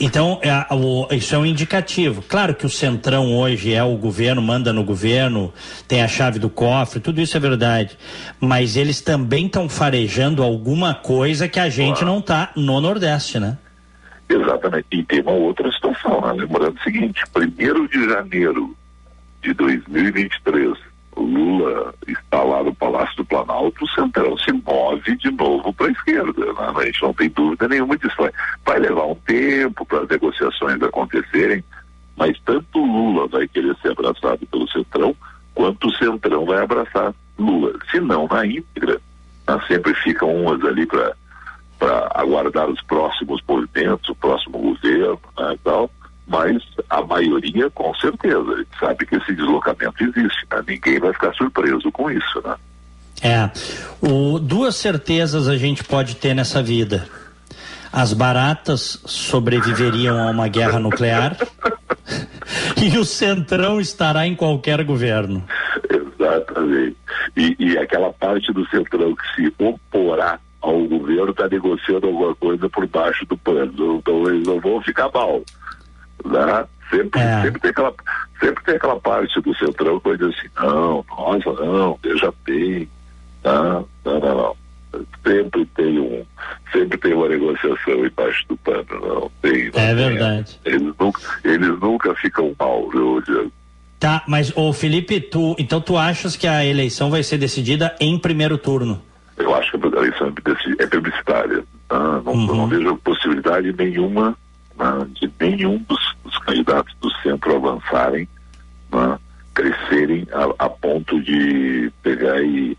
Então, é, o- isso é um indicativo. Claro que o centrão hoje é o governo, manda no governo, tem a chave do cofre, tudo isso é verdade. Mas eles também estão farejando alguma coisa que a gente não tá no Nordeste, né? Exatamente. E tem uma outra situação, né? lembrando o seguinte, primeiro de janeiro de 2023, o Lula está lá no Palácio do Planalto, o Centrão se move de novo para a esquerda. Né? A gente não tem dúvida nenhuma disso. Vai, levar um tempo para as negociações acontecerem, mas tanto Lula vai querer ser abraçado pelo Centrão, quanto o Centrão vai abraçar Lula. Se não na íntegra, né? sempre ficam umas ali para para aguardar os próximos movimentos, o próximo governo né, e tal, mas a maioria com certeza, a gente sabe que esse deslocamento existe, né? ninguém vai ficar surpreso com isso, né? É, o, duas certezas a gente pode ter nessa vida. As baratas sobreviveriam a uma guerra nuclear e o centrão estará em qualquer governo. Exatamente. E, e aquela parte do centrão que se oporá ao governo está negociando alguma coisa por baixo do pano. Então eles não vão ficar mal. Né? Sempre, é. sempre, tem aquela, sempre tem aquela parte do centrão que vai dizer assim, não, nossa, não, veja bem. Não, não, não, não. Sempre tem um, sempre tem uma negociação embaixo do pano, não tem. Não é verdade. Tem, eles, nunca, eles nunca ficam mal, viu, Diego? Tá, mas o Felipe, tu, então tu achas que a eleição vai ser decidida em primeiro turno? Eu acho que a eleição é plebiscitária. Tá? Não, uhum. não vejo possibilidade nenhuma né, de nenhum dos, dos, candidatos do centro avançarem, né, crescerem a, a, ponto de pegar e,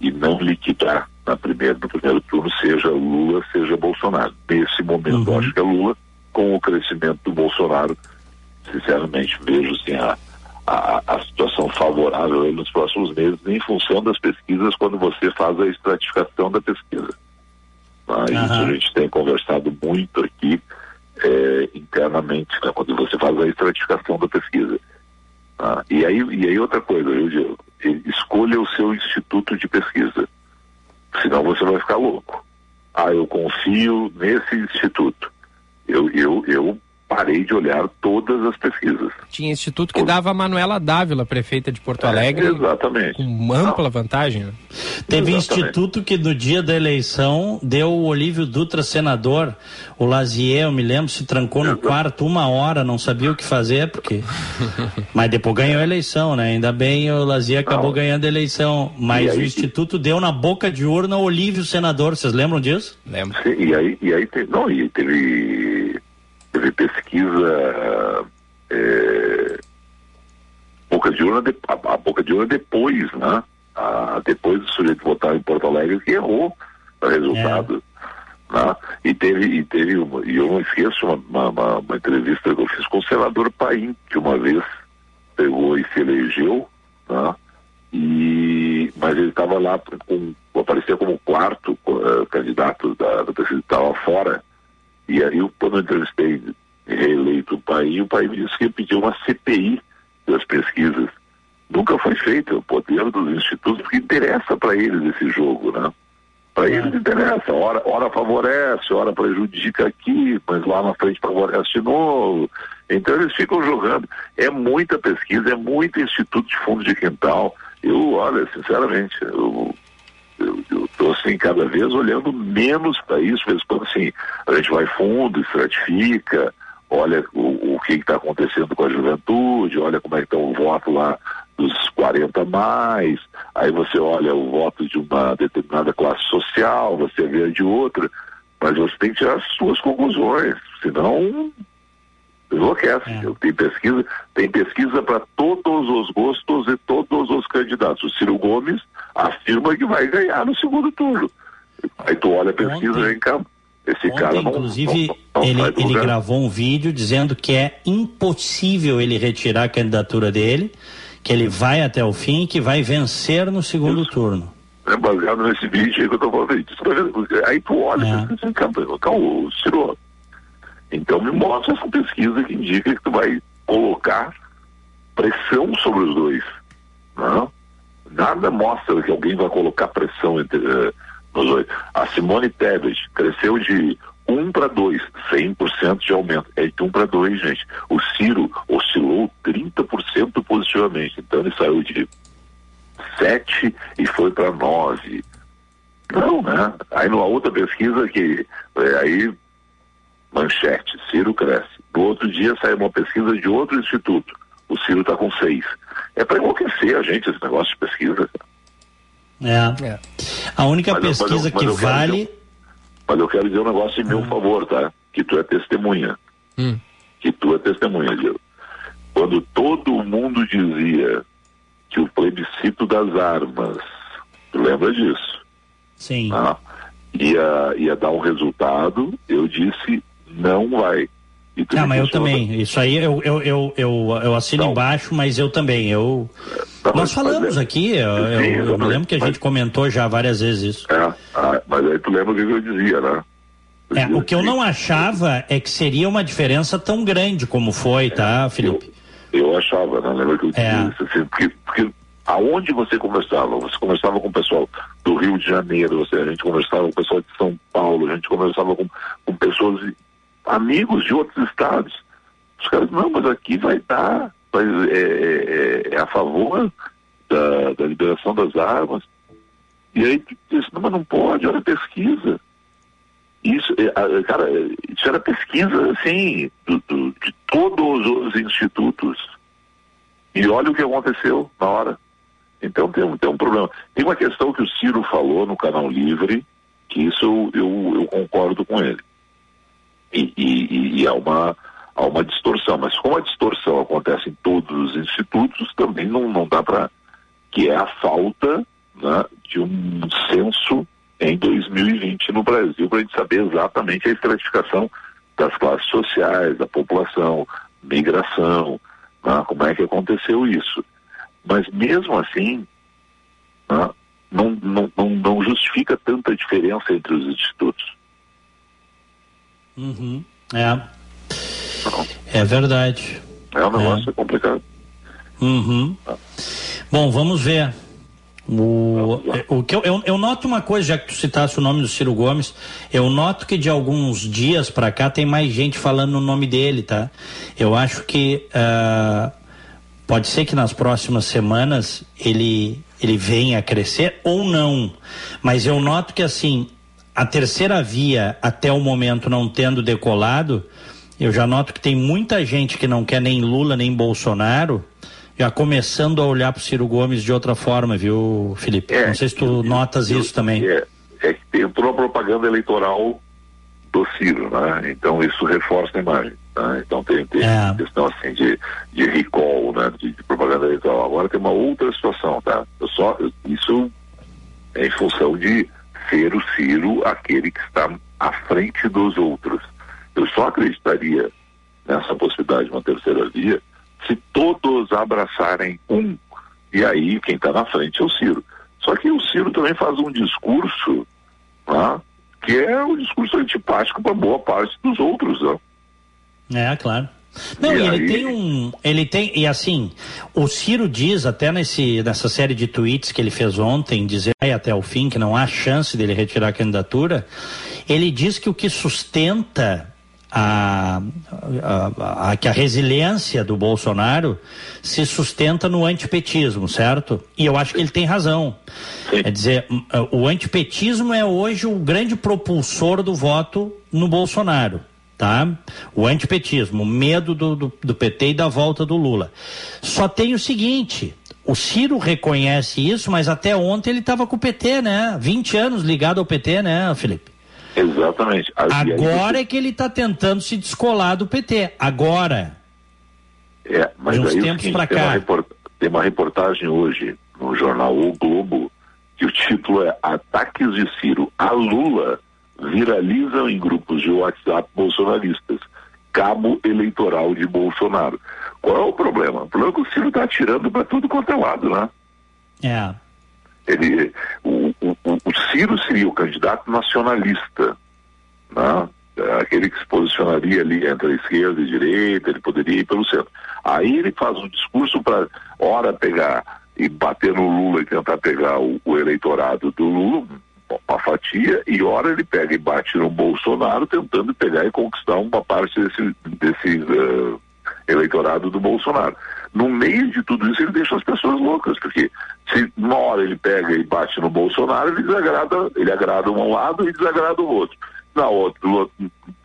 e não liquidar na primeira, no primeiro turno, seja Lula, seja Bolsonaro. Nesse momento, uhum. acho que é Lula, com o crescimento do Bolsonaro, sinceramente, vejo assim, a, a, a situação favorável nos próximos meses, em função das pesquisas, quando você faz a estratificação da pesquisa. Mas uhum. isso a gente tem conversado muito aqui é, internamente, né, quando você faz a estratificação da pesquisa. Ah, e, aí, e aí outra coisa, eu digo, escolha o seu instituto de pesquisa, senão você vai ficar louco. Ah, eu confio nesse instituto. Eu, eu, eu parei de olhar todas as pesquisas. Tinha instituto que dava a Manuela Dávila, prefeita de Porto Alegre. É, exatamente. Com ampla Não. vantagem. Né? Teve exatamente. instituto que no dia da eleição deu o Olívio Dutra senador, o Lazier, eu me lembro, se trancou no quarto uma hora, não sabia o que fazer, porque. mas depois ganhou a eleição, né? Ainda bem o Lazier acabou Não. ganhando a eleição. Mas aí, o instituto deu na boca de urna o Olívio senador, vocês lembram disso? Lembro. Sim, e aí, e aí teve, não, e teve teve pesquisa é, boca de urna de, a, a, boca de urna depois, né? A, depois do sujeito votar em Porto Alegre que errou o resultado. É. Né? E teve, e teve uma, e eu não esqueço uma, uma, uma, entrevista que eu fiz com o senador Paim, que uma vez pegou e se elegeu, né? E, mas ele estava lá com, aparecia como quarto uh, candidato da, da pesquisa, estava fora e aí, quando eu entrevistei reeleito o pai, o pai me disse que pediu uma CPI das pesquisas. Nunca foi feito, é o poder dos institutos, porque interessa para eles esse jogo, né? Para eles interessa, hora, hora favorece, hora prejudica aqui, mas lá na frente favorece de novo. Então eles ficam jogando. É muita pesquisa, é muito instituto de fundo de quintal. Eu, olha, sinceramente, eu eu estou assim cada vez olhando menos para isso, mesmo quando assim a gente vai fundo, estratifica, olha o, o que está acontecendo com a juventude, olha como é que está o voto lá dos 40 mais, aí você olha o voto de uma determinada classe social, você vê de outra, mas você tem que tirar as suas conclusões, senão enlouquece. É. Tem pesquisa, tem pesquisa para todos os gostos e todos os candidatos. O Ciro Gomes afirma que vai ganhar no segundo turno. Aí tu olha a pesquisa Ontem. em campo. Esse Ontem, cara não, inclusive, não, não ele, ele gravou um vídeo dizendo que é impossível ele retirar a candidatura dele, que ele vai até o fim, que vai vencer no segundo Isso. turno. É baseado nesse vídeo aí que eu tô falando. Tá aí tu olha, é. em campo, o Ciro, então me mostra essa pesquisa que indica que tu vai colocar pressão sobre os dois. Não? Nada mostra que alguém vai colocar pressão entre uh, nos. A Simone Tebet cresceu de 1 para 2, 100% de aumento. É de 1 para 2, gente. O Ciro oscilou 30% positivamente. Então ele saiu de 7 e foi para 9. Não, né? Aí numa outra pesquisa que é, aí manchete, Ciro cresce. No outro dia sai uma pesquisa de outro instituto, o Ciro está com seis. É para enlouquecer a gente esse negócio de pesquisa. É. é. A única mas, pesquisa mas eu, mas que vale. Dizer, mas eu quero dizer um negócio em meu ah. favor, tá? Que tu é testemunha. Hum. Que tu é testemunha, Diego. Quando todo mundo dizia que o plebiscito das armas, tu lembra disso? Sim. Ah, ia, ia dar um resultado, eu disse não vai. Ah, mas eu também. Isso aí eu, eu, eu, eu, assino não. embaixo, mas eu também. Eu... Não, Nós falamos aqui, eu, me lembro que a gente comentou já várias vezes isso. É, ah, mas aí tu lembra o que eu dizia, né? É, o que eu não achava é que seria uma diferença tão grande como foi, tá, é, Felipe? Eu, eu achava, né? Lembra que eu é. disse assim, porque, porque aonde você conversava? Você conversava com o pessoal do Rio de Janeiro, você, a gente conversava com o pessoal de São Paulo, a gente conversava com, com pessoas, amigos de outros estados. Os caras, não, mas aqui vai dar, vai, é, é, é a favor da, da liberação das armas. E aí disse, não, mas não pode, olha a pesquisa. Isso, é, cara, isso era pesquisa, assim, do, do, de todos os institutos. E olha o que aconteceu na hora. Então tem, tem um problema. Tem uma questão que o Ciro falou no Canal Livre, que isso eu, eu concordo com ele. E, e, e há, uma, há uma distorção. Mas como a distorção acontece em todos os institutos, também não, não dá para. que é a falta né, de um censo em 2020 no Brasil, para a gente saber exatamente a estratificação das classes sociais, da população, migração, né, como é que aconteceu isso. Mas mesmo assim, né, não, não, não, não, justifica tanta diferença entre os institutos. Uhum. É. É verdade. É um negócio é. complicado. Uhum. Bom, vamos ver. O, o que eu, eu, eu, noto uma coisa, já que tu citasse o nome do Ciro Gomes, eu noto que de alguns dias para cá tem mais gente falando o nome dele, tá? Eu acho que uh, pode ser que nas próximas semanas ele, ele venha a crescer ou não, mas eu noto que assim, a terceira via até o momento não tendo decolado, eu já noto que tem muita gente que não quer nem Lula nem Bolsonaro já começando a olhar para o Ciro Gomes de outra forma, viu, Felipe? É, Não sei se tu eu, notas eu, isso também. É, é que entrou a propaganda eleitoral do Ciro, né? Então isso reforça a imagem. Né? Então tem, tem é. questão assim de, de recall, né? De, de, propaganda eleitoral. Agora tem uma outra situação, tá? Eu só, isso é em função de ser o Ciro aquele que está à frente dos outros. Eu só acreditaria nessa possibilidade de uma terceira via se todos abraçarem um. E aí quem está na frente é o Ciro. Só que o Ciro também faz um discurso né, que é um discurso antipático para boa parte dos outros. Né? É, claro. Não, e ele aí... tem um. Ele tem. E assim, o Ciro diz, até nesse, nessa série de tweets que ele fez ontem, dizer até o fim que não há chance dele retirar a candidatura, ele diz que o que sustenta a, a, a, que a resiliência do Bolsonaro se sustenta no antipetismo, certo? E eu acho que ele tem razão. Sim. É dizer, o antipetismo é hoje o grande propulsor do voto no Bolsonaro. Tá? O antipetismo, o medo do, do, do PT e da volta do Lula. Só tem o seguinte: o Ciro reconhece isso, mas até ontem ele estava com o PT, né? 20 anos ligado ao PT, né, Felipe? Exatamente. Agora é que ele está tentando se descolar do PT. Agora. É, mas de uns tempos para cá. Uma tem uma reportagem hoje no jornal O Globo que o título é Ataques de Ciro a Lula viralizam em grupos de WhatsApp bolsonaristas. Cabo eleitoral de Bolsonaro. Qual é o problema? O problema é que o Ciro está atirando para tudo quanto é lado, né? É. Ele, o, o, o Ciro seria o candidato nacionalista, né? aquele que se posicionaria ali entre a esquerda e a direita, ele poderia ir pelo centro. Aí ele faz um discurso para, ora, pegar e bater no Lula e tentar pegar o, o eleitorado do Lula, uma fatia, e ora ele pega e bate no Bolsonaro, tentando pegar e conquistar uma parte desse, desse uh, eleitorado do Bolsonaro. No meio de tudo isso, ele deixa as pessoas loucas, porque se uma hora ele pega e bate no Bolsonaro, ele desagrada, ele agrada um lado e desagrada o outro. Na outra,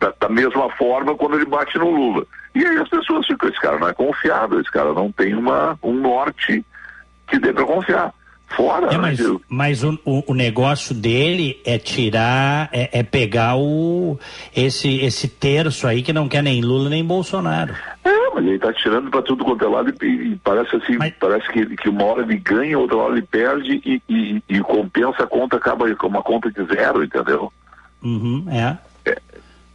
da, da mesma forma quando ele bate no Lula. E aí as pessoas ficam, esse cara não é confiável, esse cara não tem uma, um norte que dê para confiar. Fora, é, mas, né, mas o, o, o, negócio dele é tirar, é, é, pegar o esse esse terço aí que não quer nem Lula nem Bolsonaro. É, mas ele tá tirando para tudo quanto é lado e, e parece assim, mas... parece que, que uma hora ele ganha, outra hora ele perde e, e, e compensa a conta, acaba com uma conta de zero, entendeu? Uhum, é. é.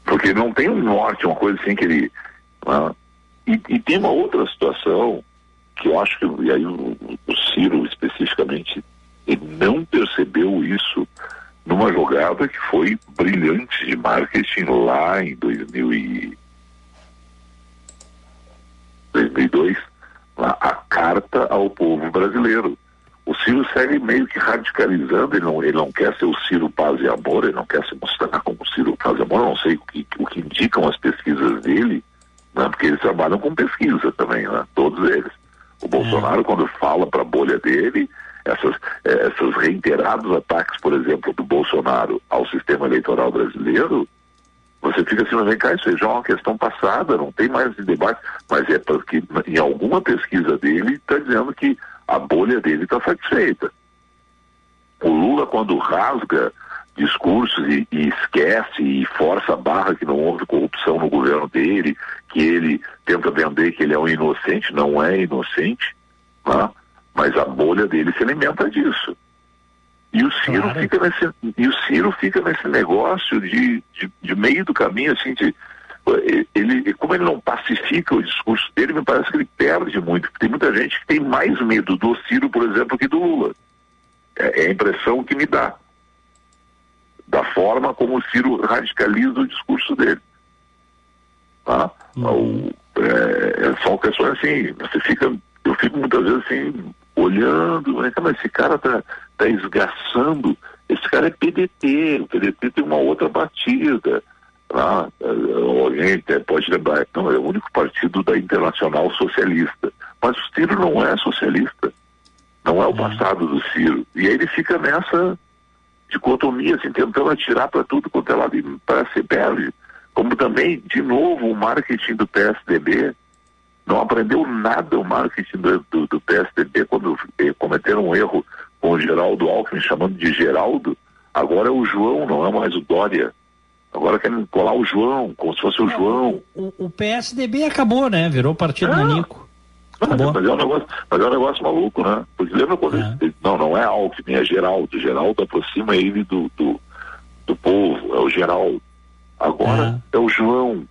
Porque não tem um norte, uma coisa assim que ele. Ah, e, e, tem uma outra situação que eu acho que, e aí o, o Ciro especificamente, ele não percebeu isso numa jogada que foi brilhante de marketing lá em 2000 e 2002, lá, a carta ao povo brasileiro. O Ciro segue meio que radicalizando, ele não, ele não quer ser o Ciro Paz e Amor, ele não quer se mostrar como Ciro Paz e Amor, não sei o que, o que indicam as pesquisas dele, né, porque eles trabalham com pesquisa também, né, todos eles. O Bolsonaro, quando fala para a bolha dele, essas, eh, esses reiterados ataques, por exemplo, do Bolsonaro ao sistema eleitoral brasileiro, você fica assim, vem cá, isso já é uma questão passada, não tem mais debate, mas é porque em alguma pesquisa dele está dizendo que a bolha dele está satisfeita. O Lula, quando rasga discursos e, e, esquece e força a barra que não houve corrupção no governo dele, que ele tenta vender que ele é um inocente, não é inocente, né? mas a bolha dele se alimenta disso. E o Ciro claro. fica nesse e o Ciro fica nesse negócio de, de, de, meio do caminho assim de ele como ele não pacifica o discurso dele me parece que ele perde muito tem muita gente que tem mais medo do Ciro por exemplo que do Lula é, é a impressão que me dá da forma como o Ciro radicaliza o discurso dele tá? Uhum. É, são questões assim você fica eu fico muitas vezes assim olhando né? mas esse cara tá está esgaçando, esse cara é PDT, o PDT tem uma outra batida. Ah, alguém pode lembrar, não, é o único partido da Internacional Socialista. Mas o Ciro não é socialista. Não é o passado do Ciro. E aí ele fica nessa dicotomia, assim, tentando atirar para tudo quanto é lado e parece ser perde. Como também, de novo, o marketing do PSDB não aprendeu nada o marketing do, do, do PSDB quando eh, cometeram um erro com o Geraldo Alckmin chamando de Geraldo, agora é o João, não é mais o Dória. Agora querem colar o João, como se fosse o João. O, o PSDB acabou, né? Virou partido é. Nico. Mas, mas, é um negócio, mas é um negócio maluco, né? Porque lembra quando é. Ele, não, não é Alckmin, é Geraldo. Geraldo aproxima ele do, do, do povo, é o Geraldo. Agora é, é o João.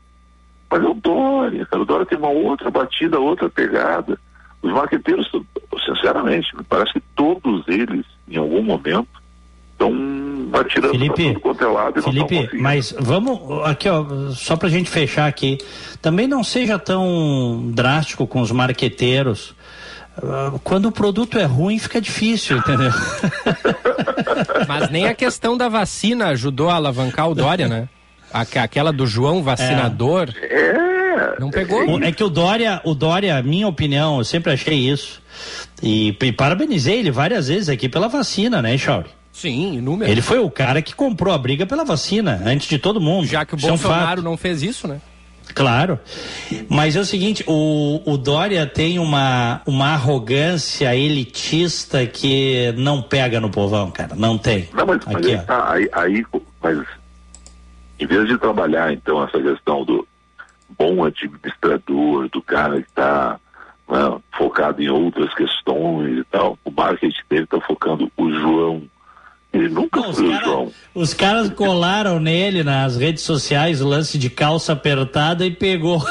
Mas é o Dória, cara. O Dória tem uma outra batida, outra pegada. Os marqueteiros, sinceramente, me parece que todos eles, em algum momento, estão atirando Felipe, tudo quanto é lado e Felipe, mas vamos aqui ó, só pra gente fechar aqui, também não seja tão drástico com os marqueteiros. Uh, quando o produto é ruim, fica difícil, entendeu? Mas nem a questão da vacina ajudou a alavancar o Dória, né? Aquela do João vacinador. É. Não pegou? É que o Dória, o Dória, minha opinião, eu sempre achei isso. E, e parabenizei ele várias vezes aqui pela vacina, né, Chauri? Sim, número. Ele foi o cara que comprou a briga pela vacina, antes de todo mundo. Já que o Bolsonaro não fez isso, né? Claro. Mas é o seguinte, o, o Dória tem uma, uma arrogância elitista que não pega no povão, cara. Não tem. Não, mas, Aqui, mas tá, aí, aí, mas em vez de trabalhar, então, essa questão do bom administrador, do cara que está né, focado em outras questões e tal. O marketing dele está focando o João. Ele nunca Não, foi o João. Os caras colaram nele nas redes sociais o lance de calça apertada e pegou.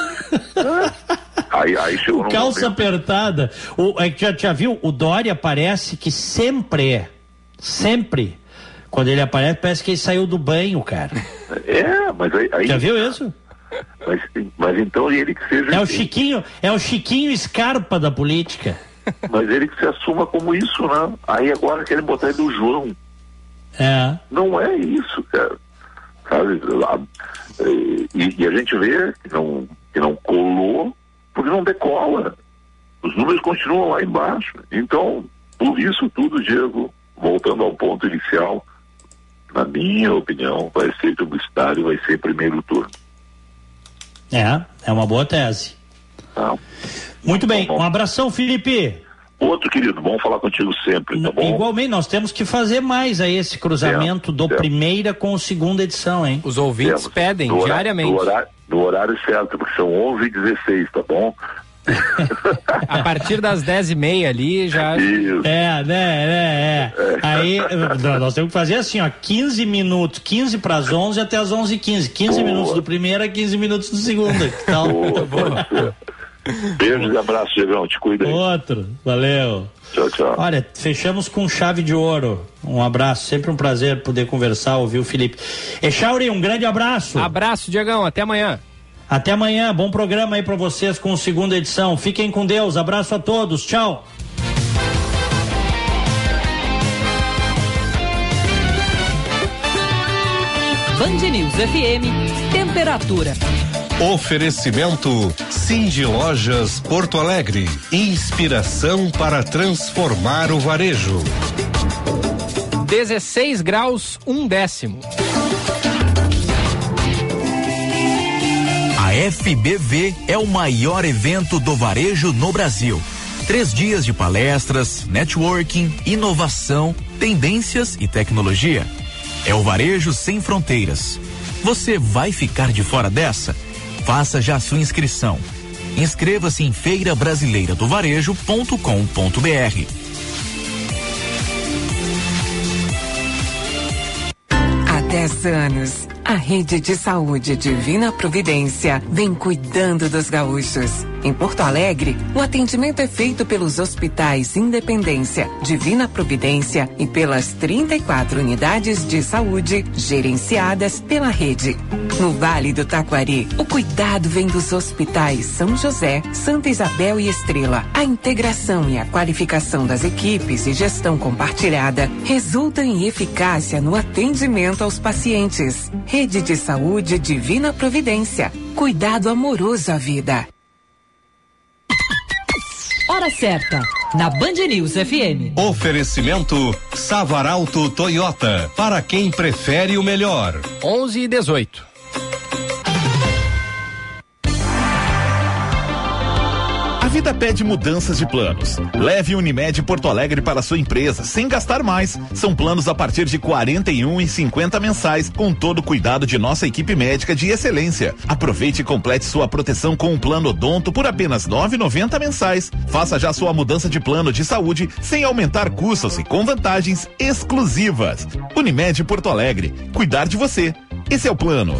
Aí, aí chegou no calça momento. apertada. O, é já, já viu? O Dória parece que sempre, sempre, quando ele aparece, parece que ele saiu do banho, cara. É, mas aí. aí já viu isso? Mas, mas então ele que seja. É o Chiquinho, é o Chiquinho Scarpa da política. Mas ele que se assuma como isso, né? Aí agora querem botar ele do João. É. Não é isso, cara. Sabe? E, e, a gente vê que não, que não colou porque não decola. Os números continuam lá embaixo. Então, por isso tudo, Diego, voltando ao ponto inicial, na minha opinião, vai ser publicitário, vai ser primeiro turno. É, é uma boa tese. Muito bem, um abração, Felipe. Outro querido, bom falar contigo sempre, tá bom? Igualmente, nós temos que fazer mais aí esse cruzamento do primeira com segunda edição, hein? Os ouvintes Temos. pedem horário- diariamente. No horário, no horário certo, porque são 11 e 16 tá bom? A partir das 10 e meia ali já. É, né, né, é. Aí eh, nós temos que fazer assim, ó, 15 minutos, 15 para as 11 até as 11 e 15 15 minutos do primeira, 15 minutos do segunda. Que tal? Boa, pode ser. Beijos e abraços, Diegão, te cuida aí. Outro, valeu. Tchau, tchau. Olha, fechamos com chave de ouro. Um abraço, sempre um prazer poder conversar, ouvir o Felipe. Echauri, um grande abraço. Abraço, Diegão, até amanhã. Até amanhã, bom programa aí pra vocês com segunda edição. Fiquem com Deus, abraço a todos, tchau. Band News FM, temperatura. Oferecimento Cindy Lojas Porto Alegre. Inspiração para transformar o varejo. 16 graus, um décimo. FBV é o maior evento do varejo no Brasil. Três dias de palestras, networking, inovação, tendências e tecnologia. É o varejo sem fronteiras. Você vai ficar de fora dessa? Faça já sua inscrição. Inscreva-se em feirabrasileiradovarejo.com.br. Há 10 anos, a rede de saúde Divina Providência vem cuidando dos gaúchos. Em Porto Alegre, o atendimento é feito pelos hospitais Independência, Divina Providência e pelas 34 unidades de saúde gerenciadas pela rede. No Vale do Taquari, o cuidado vem dos hospitais São José, Santa Isabel e Estrela. A integração e a qualificação das equipes e gestão compartilhada resultam em eficácia no atendimento aos pacientes. Rede de Saúde Divina Providência. Cuidado amoroso à vida. Hora certa, na Band News FM. Oferecimento Savaralto Toyota. Para quem prefere o melhor. 11 e 18. Vida pede mudanças de planos. Leve Unimed Porto Alegre para sua empresa, sem gastar mais. São planos a partir de 41 e 50 mensais, com todo o cuidado de nossa equipe médica de excelência. Aproveite e complete sua proteção com um plano odonto por apenas 9,90 mensais. Faça já sua mudança de plano de saúde sem aumentar custos e com vantagens exclusivas. Unimed Porto Alegre, cuidar de você. Esse é o plano.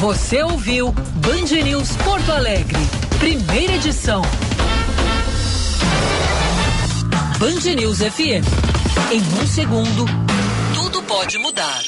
Você ouviu Band News Porto Alegre, primeira edição. Band News FM. Em um segundo, tudo pode mudar.